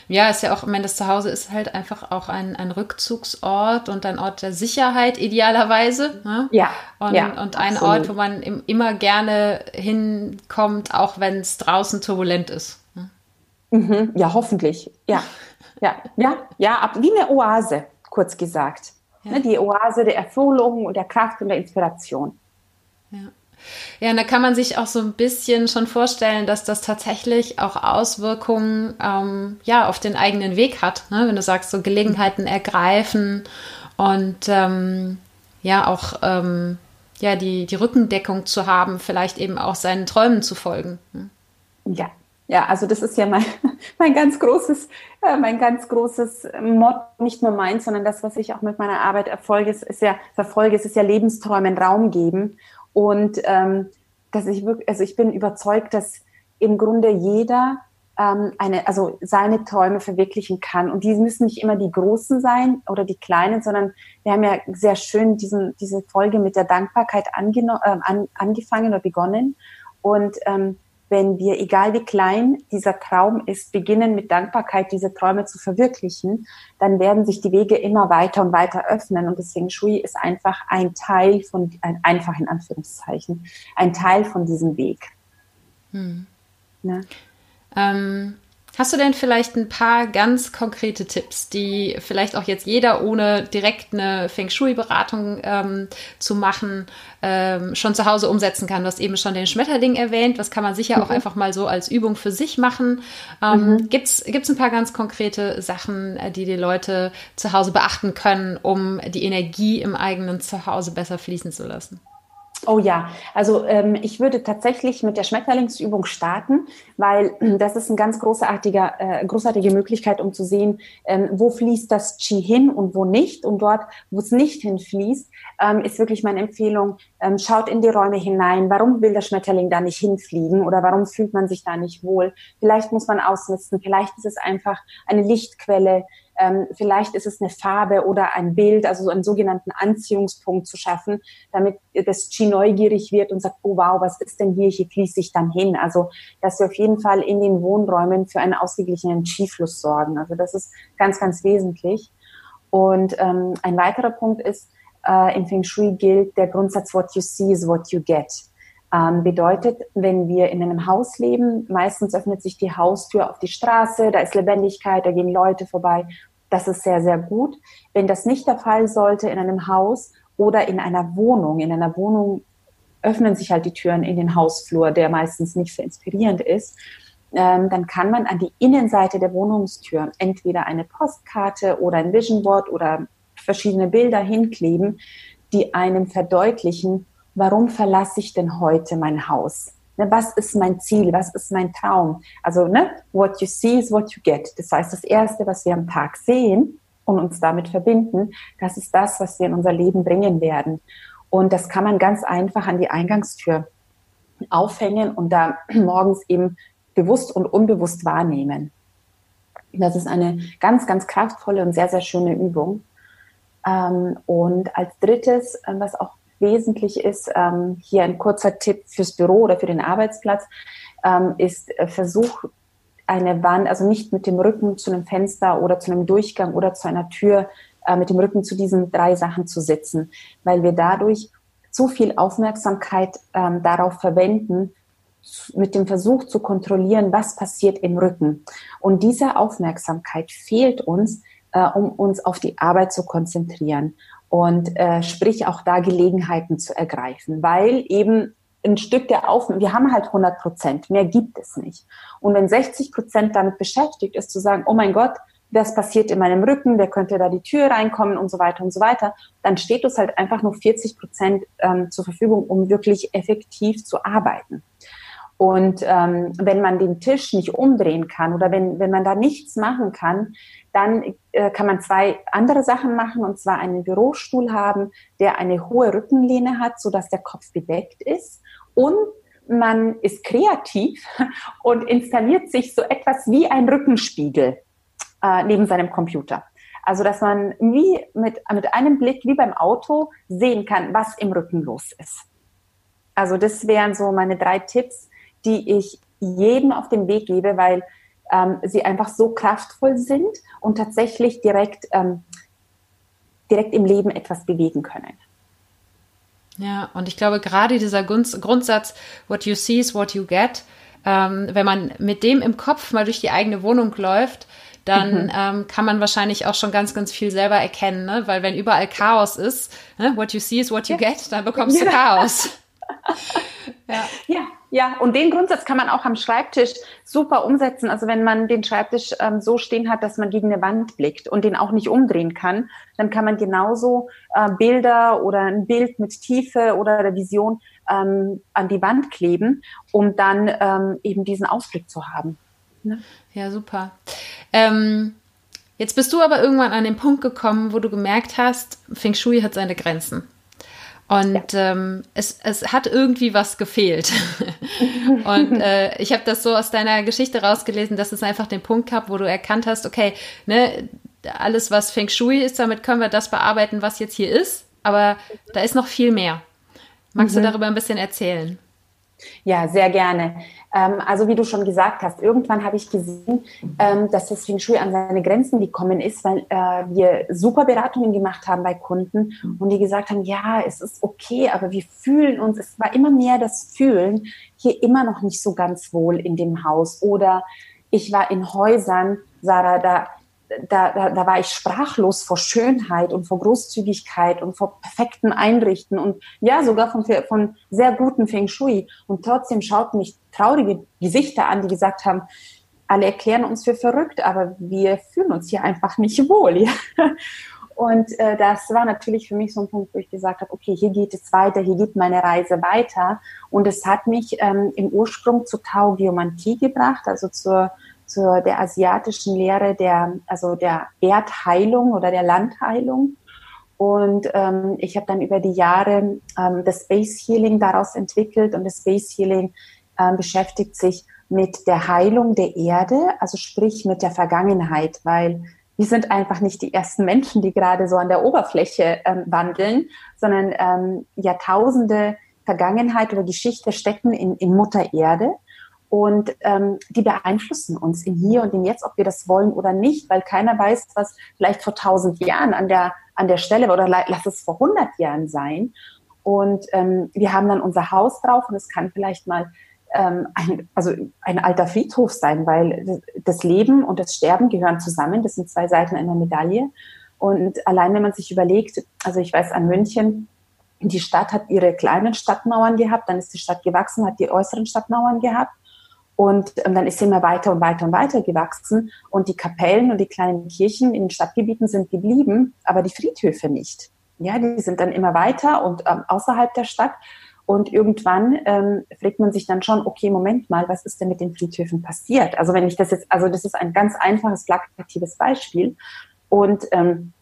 Ja, ist ja auch, ich meine, das Zuhause ist halt einfach auch ein, ein Rückzugsort und ein Ort der Sicherheit idealerweise. Ne? Ja. Und, ja, und ein absolut. Ort, wo man im, immer gerne hinkommt, auch wenn es draußen turbulent ist. Ne? Mhm, ja, hoffentlich. Ja, ja, ja, ja, wie eine Oase, kurz gesagt. Ja. Ne, die Oase der Erfüllung und der Kraft und der Inspiration. Ja. Ja, und da kann man sich auch so ein bisschen schon vorstellen, dass das tatsächlich auch Auswirkungen ähm, ja, auf den eigenen Weg hat. Ne? Wenn du sagst, so Gelegenheiten ergreifen und ähm, ja, auch ähm, ja, die, die Rückendeckung zu haben, vielleicht eben auch seinen Träumen zu folgen. Ne? Ja, ja, also das ist ja mein, mein ganz großes, äh, mein ganz großes Motto, nicht nur meins, sondern das, was ich auch mit meiner Arbeit erfolge, ist, ist ja, verfolge, ist, ist ja Lebensträumen Raum geben. Und ähm, dass ich wirklich, also ich bin überzeugt, dass im Grunde jeder ähm, eine, also seine Träume verwirklichen kann. Und die müssen nicht immer die großen sein oder die kleinen, sondern wir haben ja sehr schön diesen, diese Folge mit der Dankbarkeit äh, an, angefangen oder begonnen. Und ähm, wenn wir, egal wie klein dieser Traum ist, beginnen mit Dankbarkeit diese Träume zu verwirklichen, dann werden sich die Wege immer weiter und weiter öffnen. Und deswegen Shui ist einfach ein Teil von, ein, einfach in Anführungszeichen, ein Teil von diesem Weg. Hm. Ne? Ähm, Hast du denn vielleicht ein paar ganz konkrete Tipps, die vielleicht auch jetzt jeder, ohne direkt eine Feng Shui-Beratung ähm, zu machen, ähm, schon zu Hause umsetzen kann? Du hast eben schon den Schmetterling erwähnt. Das kann man sicher mhm. auch einfach mal so als Übung für sich machen. Ähm, mhm. Gibt es ein paar ganz konkrete Sachen, äh, die die Leute zu Hause beachten können, um die Energie im eigenen Zuhause besser fließen zu lassen? Oh ja, also ähm, ich würde tatsächlich mit der Schmetterlingsübung starten, weil das ist eine ganz großartige, äh, großartige Möglichkeit, um zu sehen, ähm, wo fließt das Qi hin und wo nicht. Und dort, wo es nicht hinfließt, ähm, ist wirklich meine Empfehlung, ähm, schaut in die Räume hinein. Warum will der Schmetterling da nicht hinfliegen oder warum fühlt man sich da nicht wohl? Vielleicht muss man ausmisten, vielleicht ist es einfach eine Lichtquelle, ähm, vielleicht ist es eine Farbe oder ein Bild, also so einen sogenannten Anziehungspunkt zu schaffen, damit das Qi neugierig wird und sagt, oh wow, was ist denn hier? Hier fließe ich dann hin. Also, dass wir auf jeden Fall in den Wohnräumen für einen ausgeglichenen Qi-Fluss sorgen. Also, das ist ganz, ganz wesentlich. Und ähm, ein weiterer Punkt ist, äh, im Feng Shui gilt der Grundsatz, what you see is what you get. Ähm, bedeutet, wenn wir in einem Haus leben, meistens öffnet sich die Haustür auf die Straße, da ist Lebendigkeit, da gehen Leute vorbei. Das ist sehr, sehr gut. Wenn das nicht der Fall sollte in einem Haus oder in einer Wohnung, in einer Wohnung öffnen sich halt die Türen in den Hausflur, der meistens nicht so inspirierend ist, ähm, dann kann man an die Innenseite der Wohnungstür entweder eine Postkarte oder ein Vision Board oder verschiedene Bilder hinkleben, die einem verdeutlichen, warum verlasse ich denn heute mein Haus? Ne, was ist mein Ziel? Was ist mein Traum? Also, ne, what you see is what you get. Das heißt, das Erste, was wir am Tag sehen und uns damit verbinden, das ist das, was wir in unser Leben bringen werden. Und das kann man ganz einfach an die Eingangstür aufhängen und da morgens eben bewusst und unbewusst wahrnehmen. Das ist eine ganz, ganz kraftvolle und sehr, sehr schöne Übung. Ähm, und als drittes, äh, was auch wesentlich ist, ähm, hier ein kurzer Tipp fürs Büro oder für den Arbeitsplatz, ähm, ist äh, Versuch, eine Wand, also nicht mit dem Rücken zu einem Fenster oder zu einem Durchgang oder zu einer Tür, äh, mit dem Rücken zu diesen drei Sachen zu sitzen, weil wir dadurch zu viel Aufmerksamkeit ähm, darauf verwenden, mit dem Versuch zu kontrollieren, was passiert im Rücken. Und diese Aufmerksamkeit fehlt uns, äh, um uns auf die Arbeit zu konzentrieren und äh, sprich auch da Gelegenheiten zu ergreifen, weil eben ein Stück der Aufmerksamkeit, wir haben halt 100 Prozent, mehr gibt es nicht. Und wenn 60 Prozent damit beschäftigt ist, zu sagen, oh mein Gott, das passiert in meinem Rücken, wer könnte da die Tür reinkommen und so weiter und so weiter, dann steht uns halt einfach nur 40 Prozent ähm, zur Verfügung, um wirklich effektiv zu arbeiten. Und ähm, wenn man den Tisch nicht umdrehen kann oder wenn, wenn man da nichts machen kann, dann äh, kann man zwei andere Sachen machen, und zwar einen Bürostuhl haben, der eine hohe Rückenlehne hat, so dass der Kopf bedeckt ist. Und man ist kreativ und installiert sich so etwas wie ein Rückenspiegel äh, neben seinem Computer. Also, dass man wie mit, mit einem Blick, wie beim Auto, sehen kann, was im Rücken los ist. Also, das wären so meine drei Tipps, die ich jedem auf den Weg gebe, weil ähm, sie einfach so kraftvoll sind und tatsächlich direkt, ähm, direkt im Leben etwas bewegen können. Ja, und ich glaube, gerade dieser Grundsatz, what you see is what you get, ähm, wenn man mit dem im Kopf mal durch die eigene Wohnung läuft, dann mhm. ähm, kann man wahrscheinlich auch schon ganz, ganz viel selber erkennen, ne? weil wenn überall Chaos ist, ne? what you see is what you ja. get, dann bekommst du Chaos. ja. ja, ja, und den Grundsatz kann man auch am Schreibtisch super umsetzen. Also wenn man den Schreibtisch ähm, so stehen hat, dass man gegen eine Wand blickt und den auch nicht umdrehen kann, dann kann man genauso äh, Bilder oder ein Bild mit Tiefe oder der Vision ähm, an die Wand kleben, um dann ähm, eben diesen Ausblick zu haben. Ne? Ja, super. Ähm, jetzt bist du aber irgendwann an den Punkt gekommen, wo du gemerkt hast, Feng Shui hat seine Grenzen. Und ja. ähm, es, es hat irgendwie was gefehlt. und äh, ich habe das so aus deiner Geschichte rausgelesen, dass es einfach den Punkt gab, wo du erkannt hast, okay, ne, alles, was Feng Shui ist, damit können wir das bearbeiten, was jetzt hier ist. Aber da ist noch viel mehr. Magst mhm. du darüber ein bisschen erzählen? Ja, sehr gerne. Ähm, also wie du schon gesagt hast, irgendwann habe ich gesehen, ähm, dass das Feng Shui an seine Grenzen gekommen ist, weil äh, wir super Beratungen gemacht haben bei Kunden und die gesagt haben, ja, es ist okay, aber wir fühlen uns, es war immer mehr das Fühlen, hier immer noch nicht so ganz wohl in dem Haus. Oder ich war in Häusern, Sarah, da da, da, da war ich sprachlos vor Schönheit und vor Großzügigkeit und vor perfekten Einrichten und ja, sogar von, von sehr guten Feng Shui. Und trotzdem schauten mich traurige Gesichter an, die gesagt haben, alle erklären uns für verrückt, aber wir fühlen uns hier einfach nicht wohl. Ja? Und äh, das war natürlich für mich so ein Punkt, wo ich gesagt habe, okay, hier geht es weiter, hier geht meine Reise weiter. Und es hat mich ähm, im Ursprung zur Tau Geomantie gebracht, also zur zur der asiatischen Lehre der, also der Erdheilung oder der Landheilung. Und ähm, ich habe dann über die Jahre ähm, das Space Healing daraus entwickelt und das Space Healing ähm, beschäftigt sich mit der Heilung der Erde, also sprich mit der Vergangenheit, weil wir sind einfach nicht die ersten Menschen, die gerade so an der Oberfläche ähm, wandeln, sondern ähm, Jahrtausende Vergangenheit oder Geschichte stecken in, in Mutter Erde und ähm, die beeinflussen uns im Hier und im Jetzt, ob wir das wollen oder nicht, weil keiner weiß, was vielleicht vor tausend Jahren an der, an der Stelle oder lass es vor hundert Jahren sein. Und ähm, wir haben dann unser Haus drauf und es kann vielleicht mal ähm, ein, also ein alter Friedhof sein, weil das Leben und das Sterben gehören zusammen. Das sind zwei Seiten einer Medaille. Und allein wenn man sich überlegt, also ich weiß an München, die Stadt hat ihre kleinen Stadtmauern gehabt, dann ist die Stadt gewachsen, hat die äußeren Stadtmauern gehabt. Und ähm, dann ist sie immer weiter und weiter und weiter gewachsen. Und die Kapellen und die kleinen Kirchen in den Stadtgebieten sind geblieben, aber die Friedhöfe nicht. Ja, die sind dann immer weiter und ähm, außerhalb der Stadt. Und irgendwann ähm, fragt man sich dann schon, okay, Moment mal, was ist denn mit den Friedhöfen passiert? Also wenn ich das jetzt, also das ist ein ganz einfaches, plakatives Beispiel. Und ähm,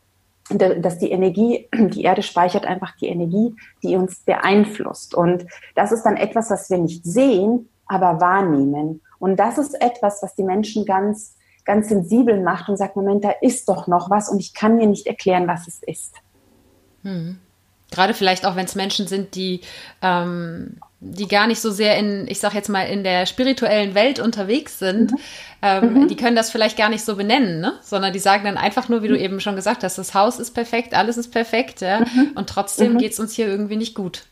dass die Energie, die Erde speichert einfach die Energie, die uns beeinflusst. Und das ist dann etwas, was wir nicht sehen, aber wahrnehmen. Und das ist etwas, was die Menschen ganz, ganz sensibel macht und sagt, Moment, da ist doch noch was und ich kann mir nicht erklären, was es ist. Hm. Gerade vielleicht auch, wenn es Menschen sind, die, ähm, die gar nicht so sehr in, ich sag jetzt mal, in der spirituellen Welt unterwegs sind, mhm. Ähm, mhm. die können das vielleicht gar nicht so benennen, ne? sondern die sagen dann einfach nur, wie du mhm. eben schon gesagt hast, das Haus ist perfekt, alles ist perfekt, ja? Mhm. und trotzdem mhm. geht es uns hier irgendwie nicht gut.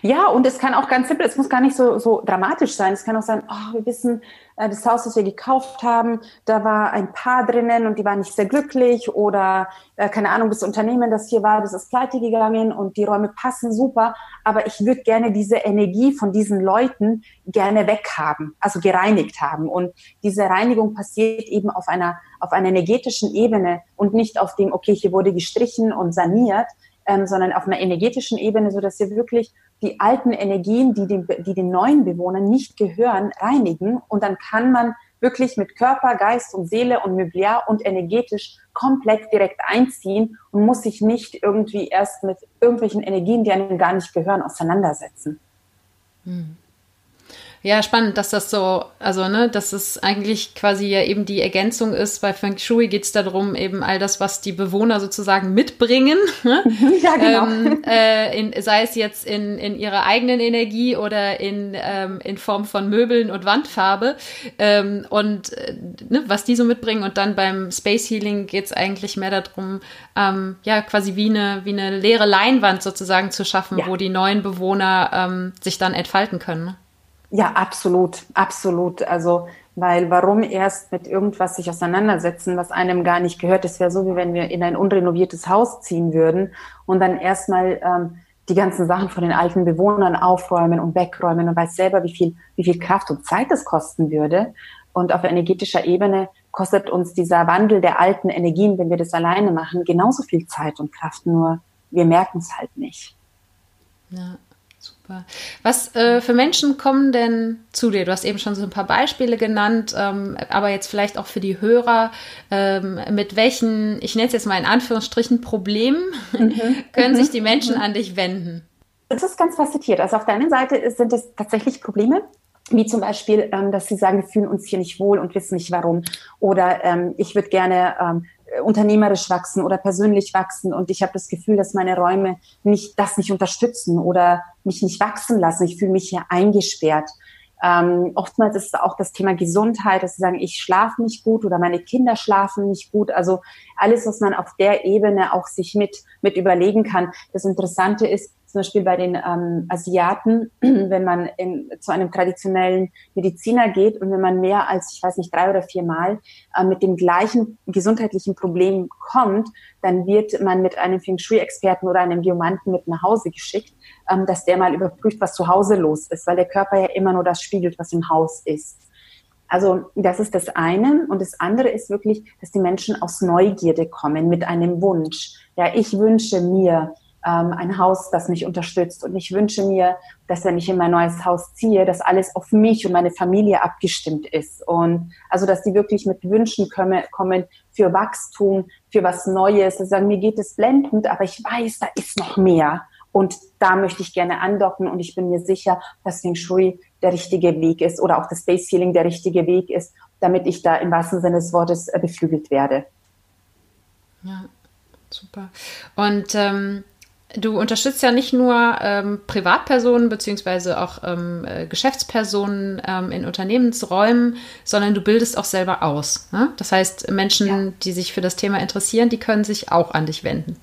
Ja, und es kann auch ganz simpel, es muss gar nicht so, so dramatisch sein. Es kann auch sein, oh, wir wissen, äh, das Haus, das wir gekauft haben, da war ein Paar drinnen und die waren nicht sehr glücklich oder äh, keine Ahnung, das Unternehmen, das hier war, das ist pleite gegangen und die Räume passen super, aber ich würde gerne diese Energie von diesen Leuten gerne weghaben, also gereinigt haben. Und diese Reinigung passiert eben auf einer, auf einer energetischen Ebene und nicht auf dem, okay, hier wurde gestrichen und saniert, ähm, sondern auf einer energetischen Ebene, so dass wir wirklich die alten Energien, die den, die den neuen Bewohnern nicht gehören, reinigen. Und dann kann man wirklich mit Körper, Geist und Seele und Möbliar und energetisch komplett direkt einziehen und muss sich nicht irgendwie erst mit irgendwelchen Energien, die einem gar nicht gehören, auseinandersetzen. Hm. Ja, spannend, dass das so, also, ne, dass es eigentlich quasi ja eben die Ergänzung ist. Bei Feng Shui geht es darum, eben all das, was die Bewohner sozusagen mitbringen. Ne? ja, genau. Ähm, äh, in, sei es jetzt in, in ihrer eigenen Energie oder in, ähm, in Form von Möbeln und Wandfarbe. Ähm, und äh, ne, was die so mitbringen. Und dann beim Space Healing geht es eigentlich mehr darum, ähm, ja, quasi wie eine, wie eine leere Leinwand sozusagen zu schaffen, ja. wo die neuen Bewohner ähm, sich dann entfalten können. Ja, absolut, absolut. Also, weil warum erst mit irgendwas sich auseinandersetzen, was einem gar nicht gehört? Das wäre so, wie wenn wir in ein unrenoviertes Haus ziehen würden und dann erstmal ähm, die ganzen Sachen von den alten Bewohnern aufräumen und wegräumen und weiß selber, wie viel, wie viel Kraft und Zeit das kosten würde. Und auf energetischer Ebene kostet uns dieser Wandel der alten Energien, wenn wir das alleine machen, genauso viel Zeit und Kraft, nur wir merken es halt nicht. Ja. Super. Was äh, für Menschen kommen denn zu dir? Du hast eben schon so ein paar Beispiele genannt, ähm, aber jetzt vielleicht auch für die Hörer, ähm, mit welchen, ich nenne es jetzt mal in Anführungsstrichen, Problemen mhm. können sich mhm. die Menschen mhm. an dich wenden? Das ist ganz facettiert. Also auf der einen Seite sind es tatsächlich Probleme, wie zum Beispiel, ähm, dass sie sagen, wir fühlen uns hier nicht wohl und wissen nicht warum. Oder ähm, ich würde gerne ähm, unternehmerisch wachsen oder persönlich wachsen und ich habe das Gefühl, dass meine Räume nicht das nicht unterstützen oder mich nicht wachsen lassen. Ich fühle mich hier eingesperrt. Ähm, oftmals ist es auch das Thema Gesundheit, dass sie sagen, ich schlafe nicht gut oder meine Kinder schlafen nicht gut. Also alles, was man auf der Ebene auch sich mit, mit überlegen kann. Das Interessante ist, zum Beispiel bei den ähm, Asiaten, wenn man in, zu einem traditionellen Mediziner geht und wenn man mehr als, ich weiß nicht, drei oder vier Mal äh, mit dem gleichen gesundheitlichen Problem kommt, dann wird man mit einem Feng Shui-Experten oder einem Geomanten mit nach Hause geschickt, ähm, dass der mal überprüft, was zu Hause los ist, weil der Körper ja immer nur das spiegelt, was im Haus ist. Also das ist das eine. Und das andere ist wirklich, dass die Menschen aus Neugierde kommen mit einem Wunsch. Ja, ich wünsche mir, ähm, ein Haus, das mich unterstützt. Und ich wünsche mir, dass wenn ich in mein neues Haus ziehe, dass alles auf mich und meine Familie abgestimmt ist. Und also, dass die wirklich mit Wünschen kommen, kommen für Wachstum, für was Neues. Sie sagen, mir geht es blendend, aber ich weiß, da ist noch mehr. Und da möchte ich gerne andocken und ich bin mir sicher, dass Feng Shui der richtige Weg ist oder auch das Space Healing der richtige Weg ist, damit ich da im wahrsten Sinne des Wortes äh, beflügelt werde. Ja, super. Und ähm, Du unterstützt ja nicht nur ähm, Privatpersonen beziehungsweise auch ähm, äh, Geschäftspersonen ähm, in Unternehmensräumen, sondern du bildest auch selber aus. Ne? Das heißt, Menschen, ja. die sich für das Thema interessieren, die können sich auch an dich wenden.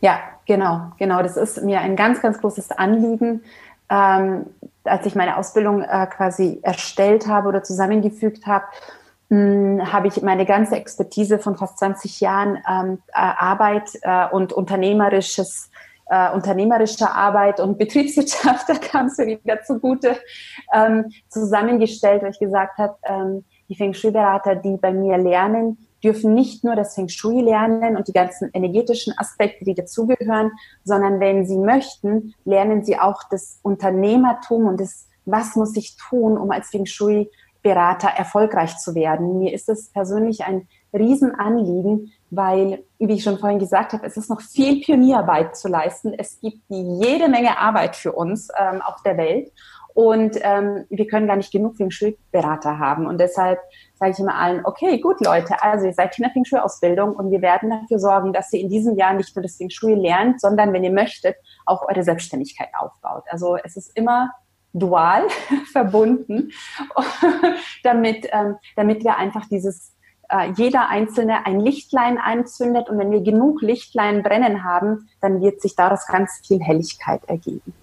Ja, genau, genau. Das ist mir ein ganz, ganz großes Anliegen. Ähm, als ich meine Ausbildung äh, quasi erstellt habe oder zusammengefügt habe, hm, habe ich meine ganze Expertise von fast 20 Jahren ähm, äh, Arbeit äh, und unternehmerisches äh, unternehmerischer Arbeit und Betriebswirtschaft, da kam es mir wieder zugute, ähm, zusammengestellt, weil ich gesagt habe, ähm, die Feng Shui-Berater, die bei mir lernen, dürfen nicht nur das Feng Shui lernen und die ganzen energetischen Aspekte, die dazugehören, sondern wenn sie möchten, lernen sie auch das Unternehmertum und das, was muss ich tun, um als Feng Shui Berater erfolgreich zu werden. Mir ist es persönlich ein Riesenanliegen, weil, wie ich schon vorhin gesagt habe, es ist noch viel Pionierarbeit zu leisten. Es gibt jede Menge Arbeit für uns ähm, auf der Welt und ähm, wir können gar nicht genug Feng haben. Und deshalb sage ich immer allen, okay, gut Leute, also ihr seid in der Feng und wir werden dafür sorgen, dass ihr in diesem Jahr nicht nur das Feng lernt, sondern, wenn ihr möchtet, auch eure Selbstständigkeit aufbaut. Also es ist immer dual verbunden, damit, ähm, damit wir einfach dieses äh, jeder Einzelne ein Lichtlein anzündet und wenn wir genug Lichtlein brennen haben, dann wird sich daraus ganz viel Helligkeit ergeben.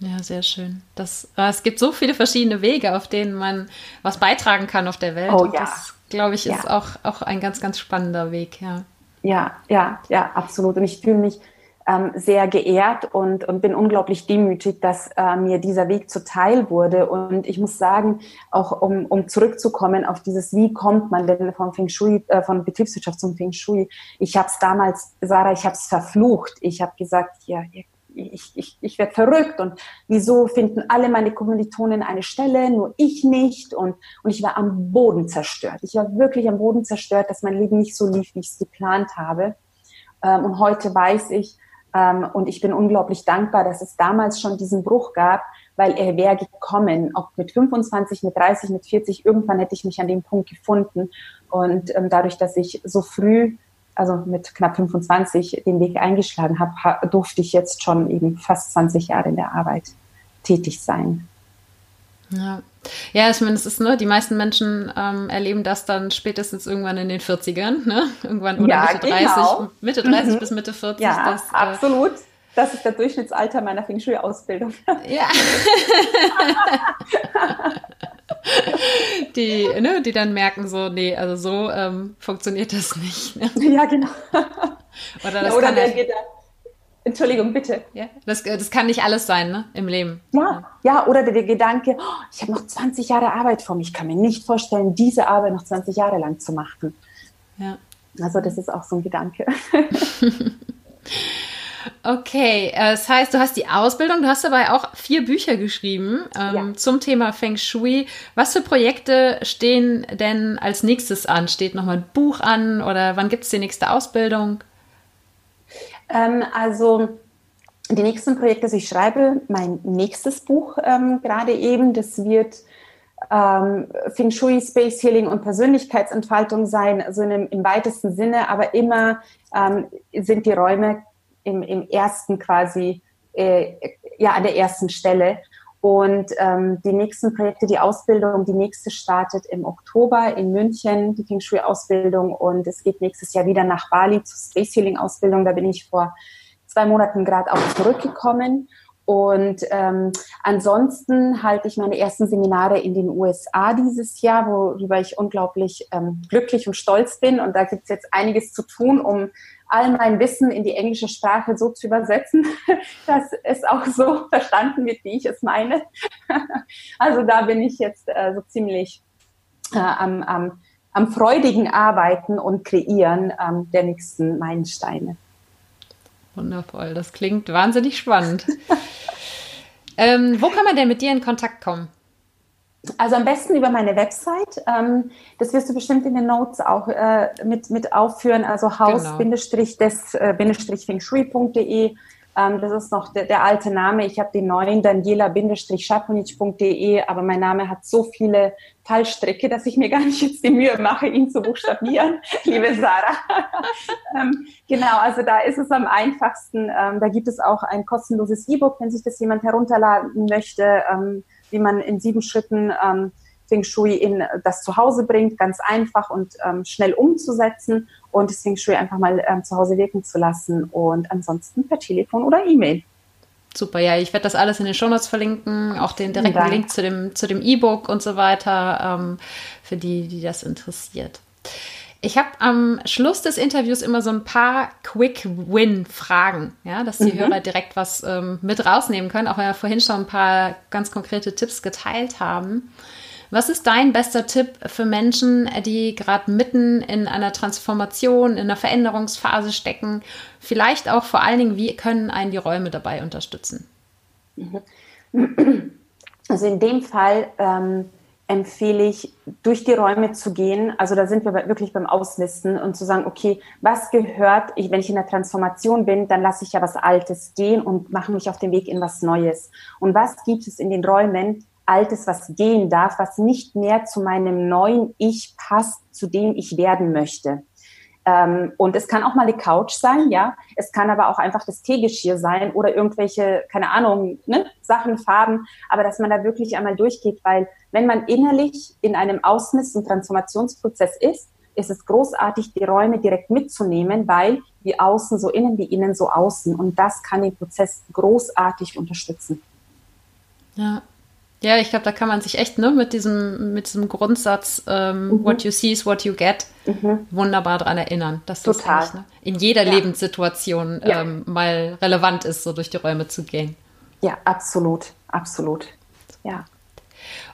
Ja, sehr schön. Das, äh, es gibt so viele verschiedene Wege, auf denen man was beitragen kann auf der Welt. Oh, ja. Das, glaube ich, ist ja. auch, auch ein ganz, ganz spannender Weg, ja. Ja, ja, ja, absolut. Und ich fühle mich ähm, sehr geehrt und, und bin unglaublich demütig, dass äh, mir dieser Weg zuteil wurde. Und ich muss sagen, auch um, um zurückzukommen auf dieses, wie kommt man denn vom Feng Shui, äh, von Betriebswirtschaft zum Feng Shui? Ich habe es damals, Sarah, ich habe es verflucht. Ich habe gesagt, ja, ich, ich, ich werde verrückt und wieso finden alle meine Kommilitonen eine Stelle, nur ich nicht und, und ich war am Boden zerstört. Ich war wirklich am Boden zerstört, dass mein Leben nicht so lief, wie ich es geplant habe. Ähm, und heute weiß ich, ähm, und ich bin unglaublich dankbar, dass es damals schon diesen Bruch gab, weil er wäre gekommen, ob mit 25, mit 30, mit 40, irgendwann hätte ich mich an dem Punkt gefunden. Und ähm, dadurch, dass ich so früh, also mit knapp 25, den Weg eingeschlagen habe, durfte ich jetzt schon eben fast 20 Jahre in der Arbeit tätig sein. Ja. Ja, ich meine, es ist, ne, die meisten Menschen ähm, erleben das dann spätestens irgendwann in den 40ern, ne? Irgendwann oder ja, Mitte 30, genau. Mitte 30 mhm. bis Mitte 40. Ja, das, äh, absolut. Das ist der Durchschnittsalter meiner Feng Shui-Ausbildung. Ja. die, ne, die dann merken so, nee, also so ähm, funktioniert das nicht. Ne? Ja, genau. Oder, das ja, oder der geht da Entschuldigung, bitte. Ja, das, das kann nicht alles sein, ne, im Leben. Ja, ja, oder der, der Gedanke, oh, ich habe noch 20 Jahre Arbeit vor mir. Ich kann mir nicht vorstellen, diese Arbeit noch 20 Jahre lang zu machen. Ja. Also das ist auch so ein Gedanke. Okay, äh, das heißt, du hast die Ausbildung, du hast dabei auch vier Bücher geschrieben ähm, ja. zum Thema Feng Shui. Was für Projekte stehen denn als nächstes an? Steht nochmal ein Buch an oder wann gibt es die nächste Ausbildung? Ähm, also die nächsten Projekte, also ich schreibe mein nächstes Buch ähm, gerade eben, das wird ähm, Feng Shui, Space Healing und Persönlichkeitsentfaltung sein, also in im weitesten Sinne, aber immer ähm, sind die Räume im, im ersten quasi, äh, ja, an der ersten Stelle. Und ähm, die nächsten Projekte, die Ausbildung, die nächste startet im Oktober in München, die Feng Shui-Ausbildung. Und es geht nächstes Jahr wieder nach Bali zur Space Healing-Ausbildung. Da bin ich vor zwei Monaten gerade auch zurückgekommen. Und ähm, ansonsten halte ich meine ersten Seminare in den USA dieses Jahr, worüber ich unglaublich ähm, glücklich und stolz bin. Und da gibt es jetzt einiges zu tun, um all mein Wissen in die englische Sprache so zu übersetzen, dass es auch so verstanden wird, wie ich es meine. also da bin ich jetzt äh, so ziemlich äh, am, am, am freudigen Arbeiten und Kreieren ähm, der nächsten Meilensteine. Wundervoll, das klingt wahnsinnig spannend. ähm, wo kann man denn mit dir in Kontakt kommen? Also am besten über meine Website. Ähm, das wirst du bestimmt in den Notes auch äh, mit, mit aufführen. Also haus-des-fengshui.de. Genau. Ähm, das ist noch der, der alte Name. Ich habe den neuen Daniela-schaponic.de, aber mein Name hat so viele Fallstricke, dass ich mir gar nicht jetzt die Mühe mache, ihn zu buchstabieren, liebe Sarah. ähm, genau, also da ist es am einfachsten. Ähm, da gibt es auch ein kostenloses E-Book, wenn sich das jemand herunterladen möchte, ähm, wie man in sieben Schritten ähm, Feng Shui in das Zuhause bringt, ganz einfach und ähm, schnell umzusetzen und das Feng Shui einfach mal ähm, zu Hause wirken zu lassen und ansonsten per Telefon oder E-Mail. Super, ja, ich werde das alles in den Shownotes verlinken, auch den direkten Dank. Link zu dem zu dem E-Book und so weiter ähm, für die, die das interessiert. Ich habe am Schluss des Interviews immer so ein paar Quick-Win-Fragen, ja, dass die mhm. Hörer direkt was ähm, mit rausnehmen können, auch wenn wir vorhin schon ein paar ganz konkrete Tipps geteilt haben. Was ist dein bester Tipp für Menschen, die gerade mitten in einer Transformation, in einer Veränderungsphase stecken? Vielleicht auch vor allen Dingen, wie können einen die Räume dabei unterstützen? Also in dem Fall ähm, empfehle ich, durch die Räume zu gehen. Also da sind wir wirklich beim Auslisten und zu sagen, okay, was gehört, ich, wenn ich in der Transformation bin, dann lasse ich ja was Altes gehen und mache mich auf den Weg in was Neues. Und was gibt es in den Räumen, Altes, was gehen darf, was nicht mehr zu meinem neuen Ich passt, zu dem ich werden möchte. Ähm, und es kann auch mal eine Couch sein, ja. Es kann aber auch einfach das Teegeschirr sein oder irgendwelche, keine Ahnung, ne, Sachen, Farben. Aber dass man da wirklich einmal durchgeht, weil wenn man innerlich in einem Ausmiss- und Transformationsprozess ist, ist es großartig, die Räume direkt mitzunehmen, weil wie außen so innen, wie innen so außen. Und das kann den Prozess großartig unterstützen. Ja, ja, ich glaube, da kann man sich echt ne, mit, diesem, mit diesem Grundsatz, ähm, mhm. what you see is what you get, mhm. wunderbar daran erinnern, dass das nicht, ne, in jeder ja. Lebenssituation ja. Ähm, mal relevant ist, so durch die Räume zu gehen. Ja, absolut, absolut. Ja.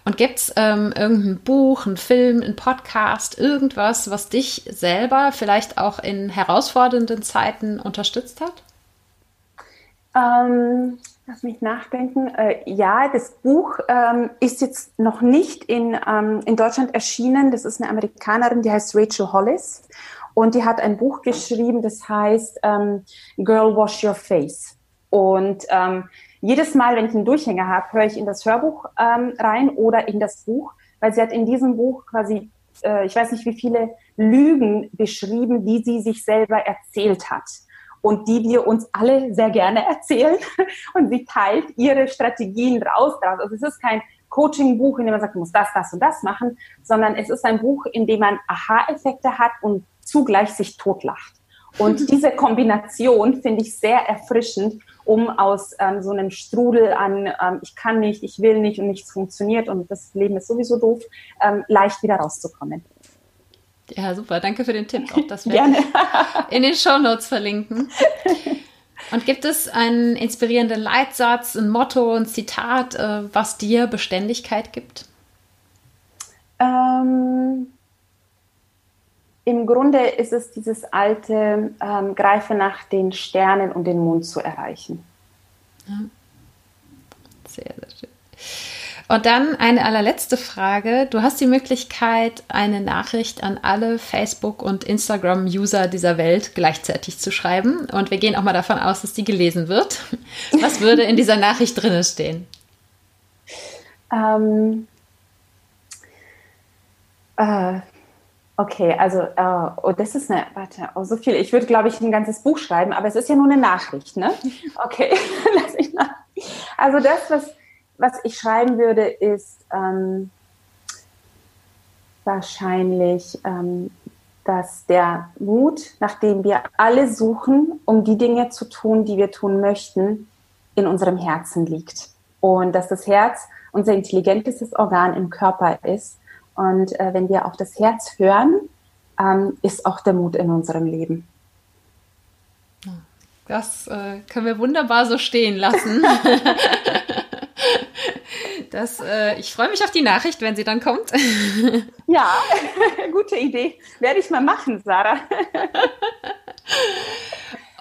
Und gibt es ähm, irgendein Buch, ein Film, ein Podcast, irgendwas, was dich selber vielleicht auch in herausfordernden Zeiten unterstützt hat? Ähm, Lass mich nachdenken. Äh, ja, das Buch ähm, ist jetzt noch nicht in, ähm, in Deutschland erschienen. Das ist eine Amerikanerin, die heißt Rachel Hollis. Und die hat ein Buch geschrieben, das heißt ähm, Girl Wash Your Face. Und ähm, jedes Mal, wenn ich einen Durchhänger habe, höre ich in das Hörbuch ähm, rein oder in das Buch, weil sie hat in diesem Buch quasi, äh, ich weiß nicht wie viele Lügen beschrieben, die sie sich selber erzählt hat und die wir uns alle sehr gerne erzählen. Und sie teilt ihre Strategien raus daraus. Also es ist kein Coaching-Buch, in dem man sagt, du musst das, das und das machen, sondern es ist ein Buch, in dem man Aha-Effekte hat und zugleich sich totlacht. Und diese Kombination finde ich sehr erfrischend, um aus ähm, so einem Strudel an, ähm, ich kann nicht, ich will nicht und nichts funktioniert und das Leben ist sowieso doof, ähm, leicht wieder rauszukommen. Ja, super. Danke für den Tipp. Auch das werde ich in den Show Notes verlinken. Und gibt es einen inspirierenden Leitsatz, ein Motto, ein Zitat, äh, was dir Beständigkeit gibt? Ähm, Im Grunde ist es dieses alte, ähm, greife nach den Sternen, um den Mond zu erreichen. Ja. Sehr, sehr schön. Und dann eine allerletzte Frage. Du hast die Möglichkeit, eine Nachricht an alle Facebook- und Instagram-User dieser Welt gleichzeitig zu schreiben. Und wir gehen auch mal davon aus, dass die gelesen wird. Was würde in dieser Nachricht drinnen stehen? Ähm, Äh, okay, also, äh, oh, das ist eine, warte, oh, so viel. Ich würde, glaube ich, ein ganzes Buch schreiben, aber es ist ja nur eine Nachricht, ne? Okay, lass ich nach. Also das, was, was ich schreiben würde, ist ähm, wahrscheinlich, ähm, dass der Mut, nach dem wir alle suchen, um die Dinge zu tun, die wir tun möchten, in unserem Herzen liegt. Und dass das Herz unser intelligentestes Organ im Körper ist. Und äh, wenn wir auf das Herz hören, ähm, ist auch der Mut in unserem Leben. Das äh, können wir wunderbar so stehen lassen. Das, äh, ich freue mich auf die Nachricht, wenn sie dann kommt. Ja, gute Idee. Werde ich mal machen, Sarah.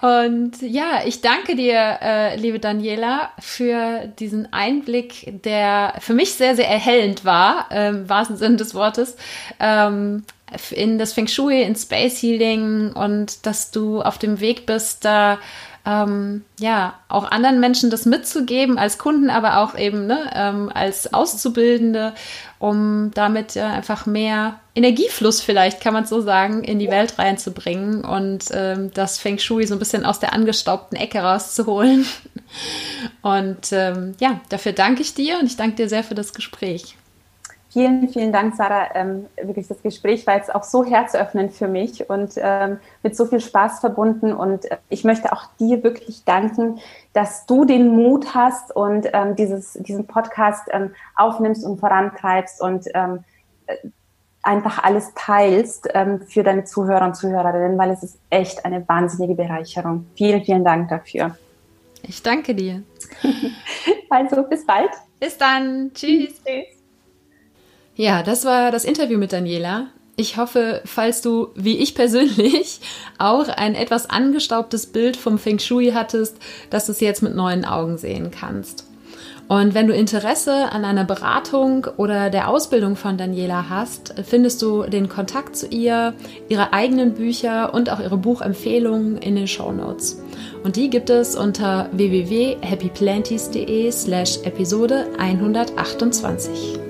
Und ja, ich danke dir, äh, liebe Daniela, für diesen Einblick, der für mich sehr, sehr erhellend war, im wahrsten Sinne des Wortes, ähm, in das Feng Shui, in Space Healing und dass du auf dem Weg bist, da ähm, ja, auch anderen Menschen das mitzugeben, als Kunden, aber auch eben ne, ähm, als Auszubildende, um damit ja einfach mehr Energiefluss vielleicht, kann man so sagen, in die Welt reinzubringen und ähm, das Feng Shui so ein bisschen aus der angestaubten Ecke rauszuholen. Und ähm, ja, dafür danke ich dir und ich danke dir sehr für das Gespräch. Vielen, vielen Dank, Sarah. Ähm, wirklich, das Gespräch war jetzt auch so herzöffnend für mich und ähm, mit so viel Spaß verbunden. Und äh, ich möchte auch dir wirklich danken, dass du den Mut hast und ähm, dieses, diesen Podcast ähm, aufnimmst und vorantreibst und ähm, äh, einfach alles teilst ähm, für deine Zuhörer und Zuhörerinnen, weil es ist echt eine wahnsinnige Bereicherung. Vielen, vielen Dank dafür. Ich danke dir. also, bis bald. Bis dann. Tschüss. Tschüss. Ja, das war das Interview mit Daniela. Ich hoffe, falls du, wie ich persönlich, auch ein etwas angestaubtes Bild vom Feng Shui hattest, dass du es jetzt mit neuen Augen sehen kannst. Und wenn du Interesse an einer Beratung oder der Ausbildung von Daniela hast, findest du den Kontakt zu ihr, ihre eigenen Bücher und auch ihre Buchempfehlungen in den Show Notes. Und die gibt es unter www.happyplanties.de slash Episode 128.